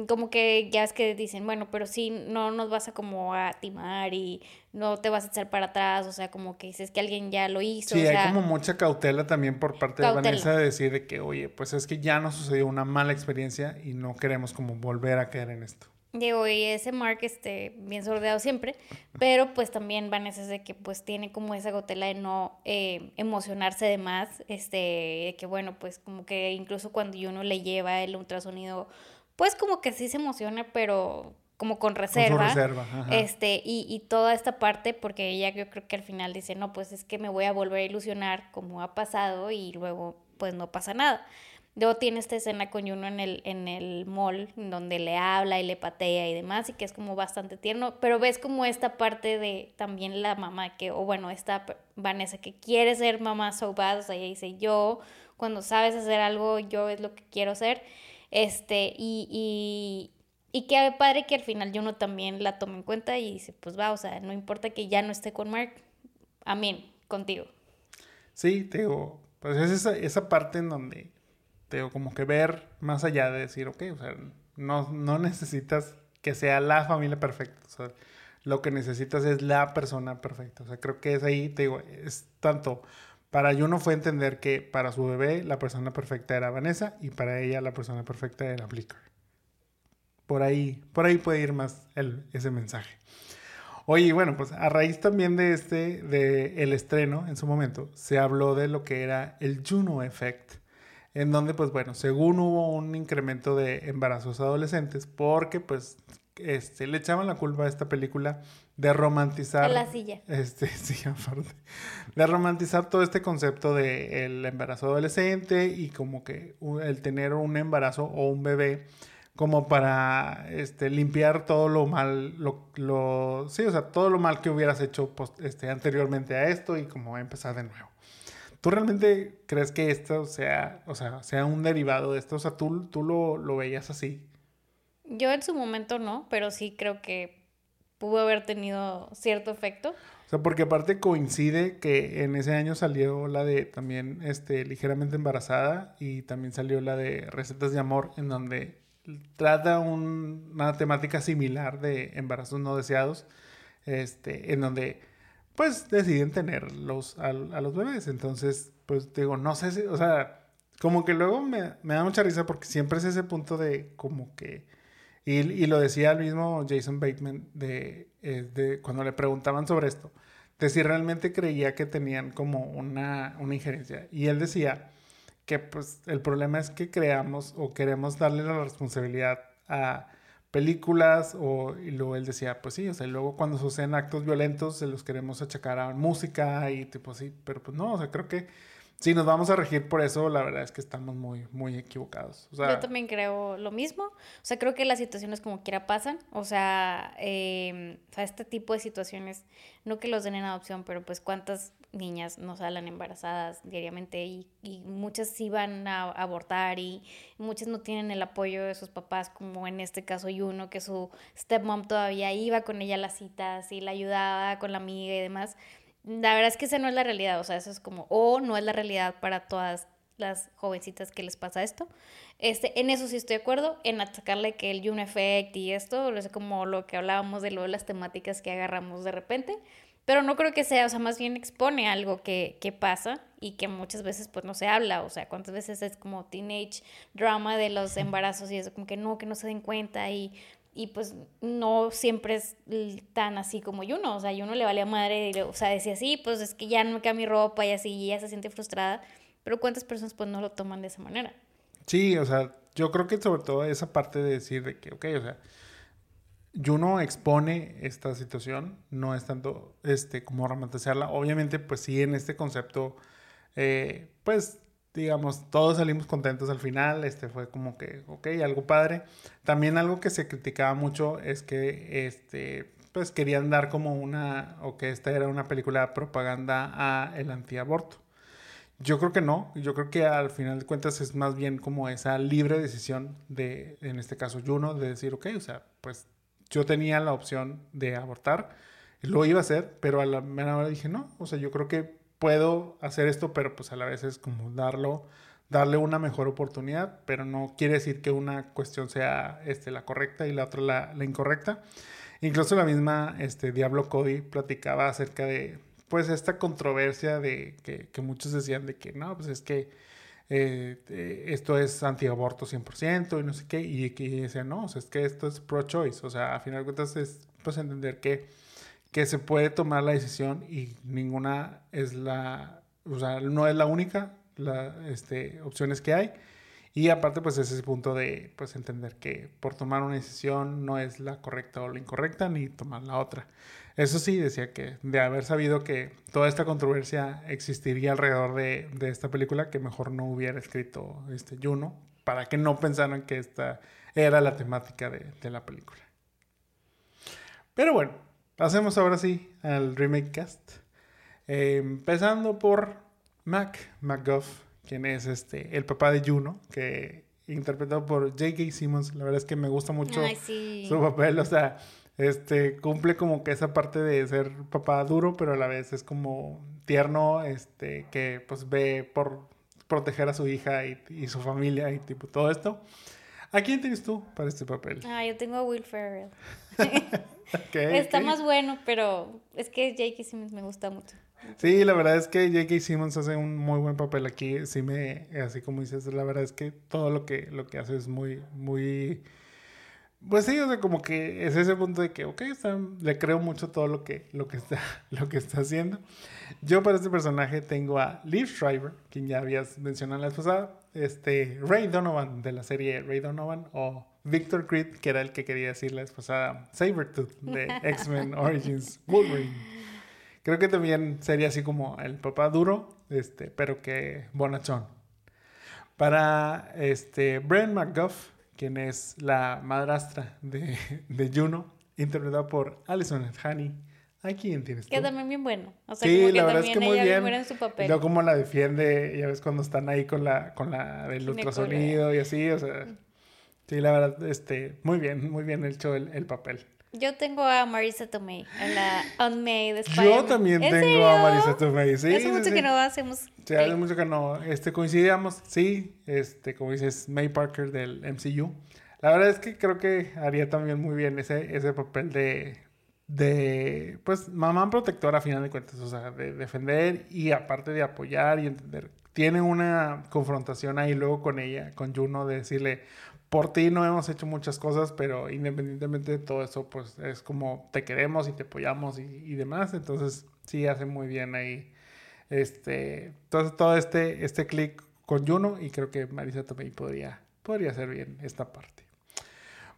como que ya es que dicen, bueno, pero sí, no nos vas a como a timar y no te vas a echar para atrás, o sea, como que dices que alguien ya lo hizo. Sí, hay como mucha cautela también por parte de Vanessa de decir que, oye, pues es que ya nos sucedió una mala experiencia y no queremos como volver a caer en esto. Digo, y ese Mark, este, bien sordeado siempre, pero pues también Vanessa de que pues tiene como esa gotela de no eh, emocionarse de más, este, de que bueno, pues como que incluso cuando uno le lleva el ultrasonido, pues como que sí se emociona, pero como con reserva. reserva este, y, y toda esta parte, porque ella yo creo que al final dice, no, pues es que me voy a volver a ilusionar como ha pasado y luego pues no pasa nada. Luego tiene esta escena con Juno en el, en el mall, donde le habla y le patea y demás, y que es como bastante tierno, pero ves como esta parte de también la mamá que, o bueno, esta Vanessa que quiere ser mamá so bad, o sea, ella dice, yo, cuando sabes hacer algo, yo es lo que quiero hacer, este, y, y, y qué padre que al final Juno también la tome en cuenta y dice, pues va, o sea, no importa que ya no esté con Mark, amén, contigo. Sí, te digo, pues es esa, esa parte en donde como que ver más allá de decir, ok, o sea, no, no necesitas que sea la familia perfecta, o sea, lo que necesitas es la persona perfecta, o sea, creo que es ahí, te digo, es tanto, para Juno fue entender que para su bebé la persona perfecta era Vanessa y para ella la persona perfecta era Blicker. Por ahí, por ahí puede ir más el, ese mensaje. Oye, bueno, pues a raíz también de este, de el estreno en su momento, se habló de lo que era el Juno Effect, en donde pues bueno, según hubo un incremento de embarazos adolescentes porque pues este, le echaban la culpa a esta película de romantizar... la silla. Este, sí, aparte. De romantizar todo este concepto de el embarazo adolescente y como que el tener un embarazo o un bebé como para este, limpiar todo lo mal, lo, lo, sí, o sea, todo lo mal que hubieras hecho este, anteriormente a esto y como empezar de nuevo. ¿Tú realmente crees que esto sea, o sea, sea un derivado de esto? O sea, ¿tú, tú lo, lo veías así? Yo en su momento no, pero sí creo que pudo haber tenido cierto efecto. O sea, porque aparte coincide que en ese año salió la de también este, ligeramente embarazada y también salió la de recetas de amor en donde trata una temática similar de embarazos no deseados, este, en donde pues deciden tener los, a, los bebés. Entonces, pues digo, no sé si, o sea, como que luego me, da mucha risa porque siempre es ese punto de como que, y, y lo decía el mismo Jason Bateman de, eh, de, cuando le preguntaban sobre esto, de si realmente creía que tenían como una, una injerencia. Y él decía que pues el problema es que creamos o queremos darle la responsabilidad a películas o y luego él decía, pues sí, o sea, luego cuando suceden actos violentos se los queremos achacar a música y tipo así, pero pues no, o sea, creo que si nos vamos a regir por eso, la verdad es que estamos muy, muy equivocados. Yo también creo lo mismo. O sea, creo que las situaciones como quiera pasan. O sea, eh, este tipo de situaciones, no que los den en adopción, pero pues cuántas niñas no salen embarazadas diariamente y, y, muchas sí van a abortar y muchas no tienen el apoyo de sus papás, como en este caso hay uno que su stepmom todavía iba con ella a las citas y la ayudaba con la amiga y demás. La verdad es que esa no es la realidad, o sea, eso es como, o no es la realidad para todas las jovencitas que les pasa esto. Este, en eso sí estoy de acuerdo, en atacarle que el June Effect y esto, es como lo que hablábamos de lo de las temáticas que agarramos de repente, pero no creo que sea, o sea, más bien expone algo que, que pasa y que muchas veces pues no se habla, o sea, cuántas veces es como teenage drama de los embarazos y eso, como que no, que no se den cuenta y y pues no siempre es tan así como Yuno, o sea, Yuno le valía madre, y, o sea, decía así, pues es que ya no me queda mi ropa y así, y ella se siente frustrada, pero cuántas personas pues no lo toman de esa manera. Sí, o sea, yo creo que sobre todo esa parte de decir de que, ok, o sea, Juno expone esta situación, no es tanto este, como romantizarla, obviamente pues sí en este concepto, eh, pues digamos, todos salimos contentos al final, este fue como que, ok, algo padre. También algo que se criticaba mucho es que, este, pues querían dar como una, o que esta era una película de propaganda a el antiaborto. Yo creo que no, yo creo que al final de cuentas es más bien como esa libre decisión de, en este caso Juno, de decir, ok, o sea, pues yo tenía la opción de abortar, lo iba a hacer, pero a la mera hora dije, no, o sea, yo creo que puedo hacer esto, pero pues a la vez es como darlo, darle una mejor oportunidad, pero no quiere decir que una cuestión sea este, la correcta y la otra la, la incorrecta. Incluso la misma este, Diablo Cody platicaba acerca de pues esta controversia de que, que muchos decían de que no, pues es que eh, eh, esto es antiaborto 100% y no sé qué, y que decía no, o sea, es que esto es pro-choice, o sea, a final de cuentas es pues entender que que se puede tomar la decisión y ninguna es la, o sea, no es la única, la, este, opciones que hay. Y aparte, pues es ese punto de, pues entender que por tomar una decisión no es la correcta o la incorrecta, ni tomar la otra. Eso sí, decía que de haber sabido que toda esta controversia existiría alrededor de, de esta película, que mejor no hubiera escrito este Juno, para que no pensaran que esta era la temática de, de la película. Pero bueno, Pasemos ahora sí al remake cast. Eh, empezando por Mac McGuff, quien es este el papá de Juno, que interpretado por J.K. Simmons. La verdad es que me gusta mucho su papel. O sea, este cumple como que esa parte de ser papá duro, pero a la vez es como tierno, este, que pues ve por proteger a su hija y, y su familia y tipo todo esto. ¿A quién tienes tú para este papel? Ah, yo tengo a Will Ferrell. Está más bueno, pero es que J.K. Simmons me gusta mucho. Sí, la verdad es que J.K. Simmons hace un muy buen papel aquí. Sí me, así como dices, la verdad es que todo lo que, lo que hace es muy, muy... Pues sí, o sea, como que es ese punto de que, ok, le creo mucho todo lo que, lo, que está, lo que está haciendo. Yo para este personaje tengo a Liv Schreiber, quien ya habías mencionado la vez pasada, este, Ray Donovan de la serie Ray Donovan, o Victor Creed, que era el que quería decir la vez pasada, Sabretooth de X-Men Origins Wolverine. Creo que también sería así como el papá duro, este, pero que bonachón. Para este, Brian McGuff, quien es la madrastra de, de Juno, interpretada por Alison Haney. ¿A quién tienes Que también bien bueno. O sea, sí, como que la verdad es que muy bien. bien en su papel. Yo como la defiende, ya ves cuando están ahí con la, con la del ultrasonido y así, o sea. Sí, la verdad, este, muy bien, muy bien hecho el, el papel. Yo tengo a Marisa Tomei, a la Aunt May de Yo también tengo a Marisa Tomei, sí. Hace mucho que no hacemos. Sí, hace mucho que no. Este, coincidíamos, sí, este, como dices, May Parker del MCU. La verdad es que creo que haría también muy bien ese, ese papel de, de, pues, mamá protectora a final de cuentas, o sea, de defender y aparte de apoyar y entender. Tiene una confrontación ahí luego con ella, con Juno, de decirle, por ti no hemos hecho muchas cosas, pero independientemente de todo eso, pues es como te queremos y te apoyamos y, demás. Entonces, sí hace muy bien ahí este, todo, todo este, este clic con Juno y creo que Marisa también podría, podría hacer bien esta parte.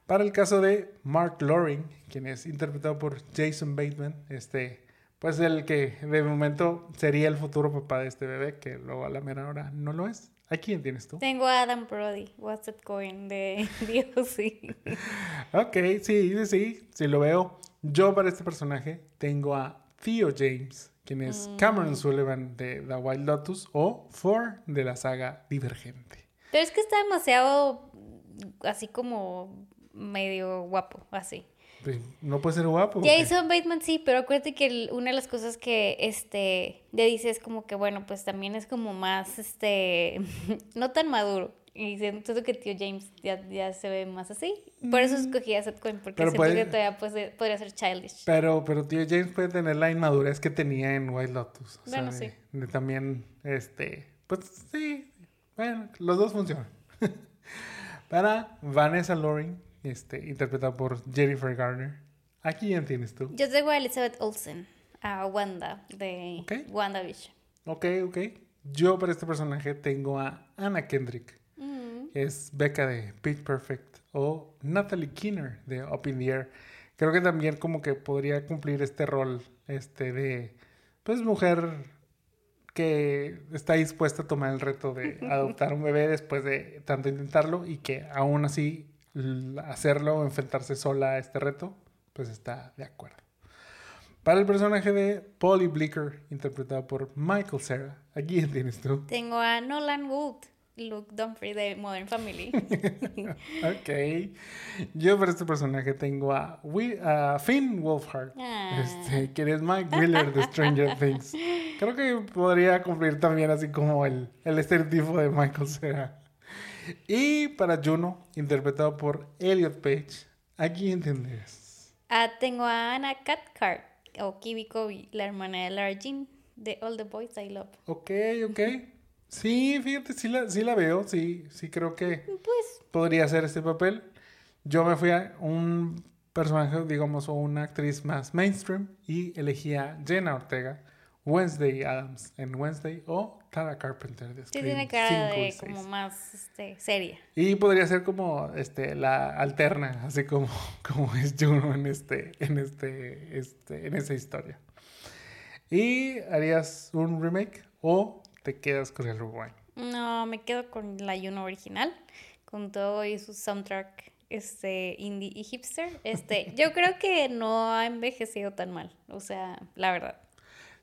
Para el caso de Mark Loring, quien es interpretado por Jason Bateman, este, pues el que de momento sería el futuro papá de este bebé, que luego a la mera hora no lo es. ¿A quién tienes tú? Tengo a Adam Brody, What's It Going de sí. ok, sí, sí, sí, sí lo veo. Yo para este personaje tengo a Theo James, quien es mm. Cameron Sullivan de The Wild Lotus o Four de la saga Divergente. Pero es que está demasiado así como medio guapo, así. Sí, No puede ser guapo. Jason Bateman sí, pero acuérdate que el- una de las cosas que este le dice es como que bueno, pues también es como más este no tan maduro. Y siento que tío James ya, ya se ve más así. Por eso escogí a Seth Cohen, porque Pero siento puede- que todavía pues, podría ser childish. Pero, pero tío James puede tener la inmadurez que tenía en White Lotus. O sea, Bueno, de- sí. de también, este, pues sí, bueno, los dos funcionan. Para Vanessa Loring, este, interpretada por Jennifer Garner. Aquí ya tienes tú. Yo tengo a Elizabeth Olsen, a Wanda de Ok. WandaVision. Ok, ok. Yo para este personaje tengo a Anna Kendrick. Mm. Es Becca de Pitch Perfect o Natalie Kinner de Up in the Air. Creo que también como que podría cumplir este rol este de pues mujer que está dispuesta a tomar el reto de adoptar un bebé después de tanto intentarlo y que aún así hacerlo o enfrentarse sola a este reto, pues está de acuerdo. Para el personaje de Polly Blicker, interpretado por Michael Cera, aquí tienes tú. Tengo a Nolan Wood, Luke Dumfrey de Modern Family. Ok. Yo para este personaje tengo a, a Finn Wolfhard, Ah. este, quien es Mike Wheeler de Stranger Things. Creo que podría cumplir también así como el, el estereotipo de Michael Cera. Y para Juno, interpretado por Elliot Page, aquí entendés. Ah, tengo a Anna Cathcart, o Kibi Kobe, la hermana de Lara Jean de All the Boys I Love. Ok, ok. Sí, fíjate, sí la, sí la veo, sí, sí creo que Pues, podría hacer este papel. Yo me fui a un personaje, digamos, o una actriz más mainstream y elegí a Jenna Ortega, Wednesday Adams en Wednesday o Tara Carpenter de sí Scream tiene cara 5 y de 6. como más este, seria. Y podría ser como este la alterna, así como, como es Juno en este, en este, este, en esa historia. ¿Y harías un remake o te quedas con el rewind? No, me quedo con la Juno original, con todo y su soundtrack este, indie y hipster. Este, yo creo que no ha envejecido tan mal, o sea, la verdad.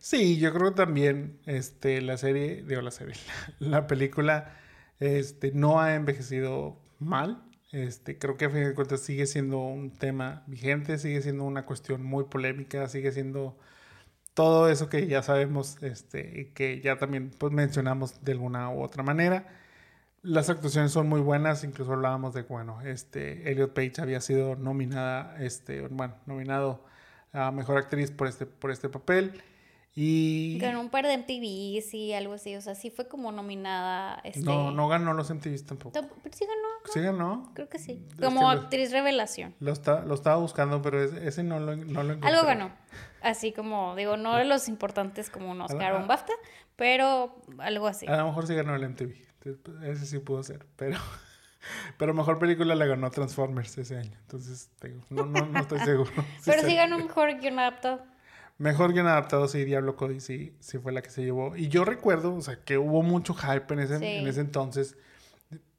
Sí, yo creo que también este, la serie, digo la serie, la película este, no ha envejecido mal. Este, creo que a fin de cuentas sigue siendo un tema vigente, sigue siendo una cuestión muy polémica, sigue siendo todo eso que ya sabemos este, y que ya también pues, mencionamos de alguna u otra manera. Las actuaciones son muy buenas, incluso hablábamos de, bueno, este, Elliot Page había sido nominada, este, bueno, nominado a Mejor Actriz por este, por este papel. Y Ganó un par de MTVs y algo así, o sea, sí fue como nominada. Este, no, no ganó los MTVs tampoco. Tamp- Pero sí ganó, Sí ganó. creo que sí. Es Como que lo- actriz revelación. Lo, está, lo estaba buscando, pero ese, no, lo, no lo encontré. Algo ganó. Así como, digo, no de los importantes como un Oscar o un BAFTA, pero algo así. A lo mejor sí ganó el MTV. Ese sí pudo ser. Pero, pero mejor película la ganó Transformers ese año. Entonces, no, no, no estoy seguro. pero sí ganó mejor guion adaptado. Mejor guion adaptado, sí, Diablo Cody, sí, sí fue la que se llevó. Y yo recuerdo, o sea, que hubo mucho hype en ese, Sí. en ese entonces,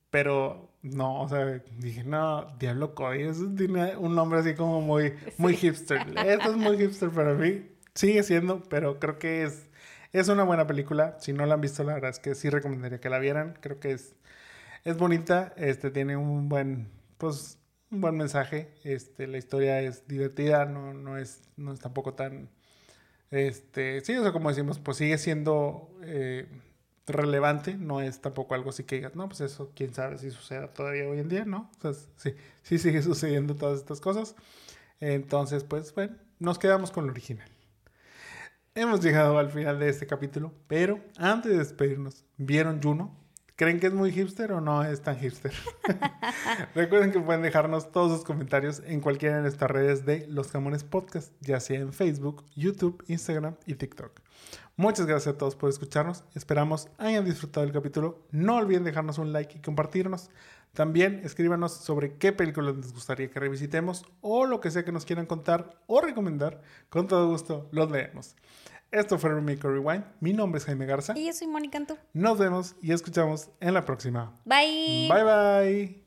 pero no, o sea, dije, no, Diablo Cody, eso tiene un nombre así como muy, muy hipster. Esto es muy hipster para mí, sigue siendo, pero creo que es, es una buena película. Si no la han visto, la verdad es que sí recomendaría que la vieran. Creo que es, es bonita, este, tiene un buen, pues, un buen mensaje. Este, la historia es divertida, no, no, es, no es tampoco tan... Este, sí, o sea, como decimos, pues sigue siendo eh, relevante, no es tampoco algo así que digas, no, pues eso, quién sabe si suceda todavía hoy en día, ¿no? O sí, sí sigue sucediendo todas estas cosas. Entonces, pues, bueno, nos quedamos con lo original. Hemos llegado al final de este capítulo, pero antes de despedirnos, ¿vieron Juno? ¿Creen que es muy hipster o no es tan hipster? Recuerden que pueden dejarnos todos sus comentarios en cualquiera de nuestras redes de Los Camones Podcast, ya sea en Facebook, YouTube, Instagram y TikTok. Muchas gracias a todos por escucharnos. Esperamos hayan disfrutado del capítulo. No olviden dejarnos un like y compartirnos. También escríbanos sobre qué películas les gustaría que revisitemos o lo que sea que nos quieran contar o recomendar. Con todo gusto los leemos. Esto fue Remake Rewind. Mi nombre es Jaime Garza. Y yo soy Mónica Antú. Nos vemos y escuchamos en la próxima. Bye. Bye bye.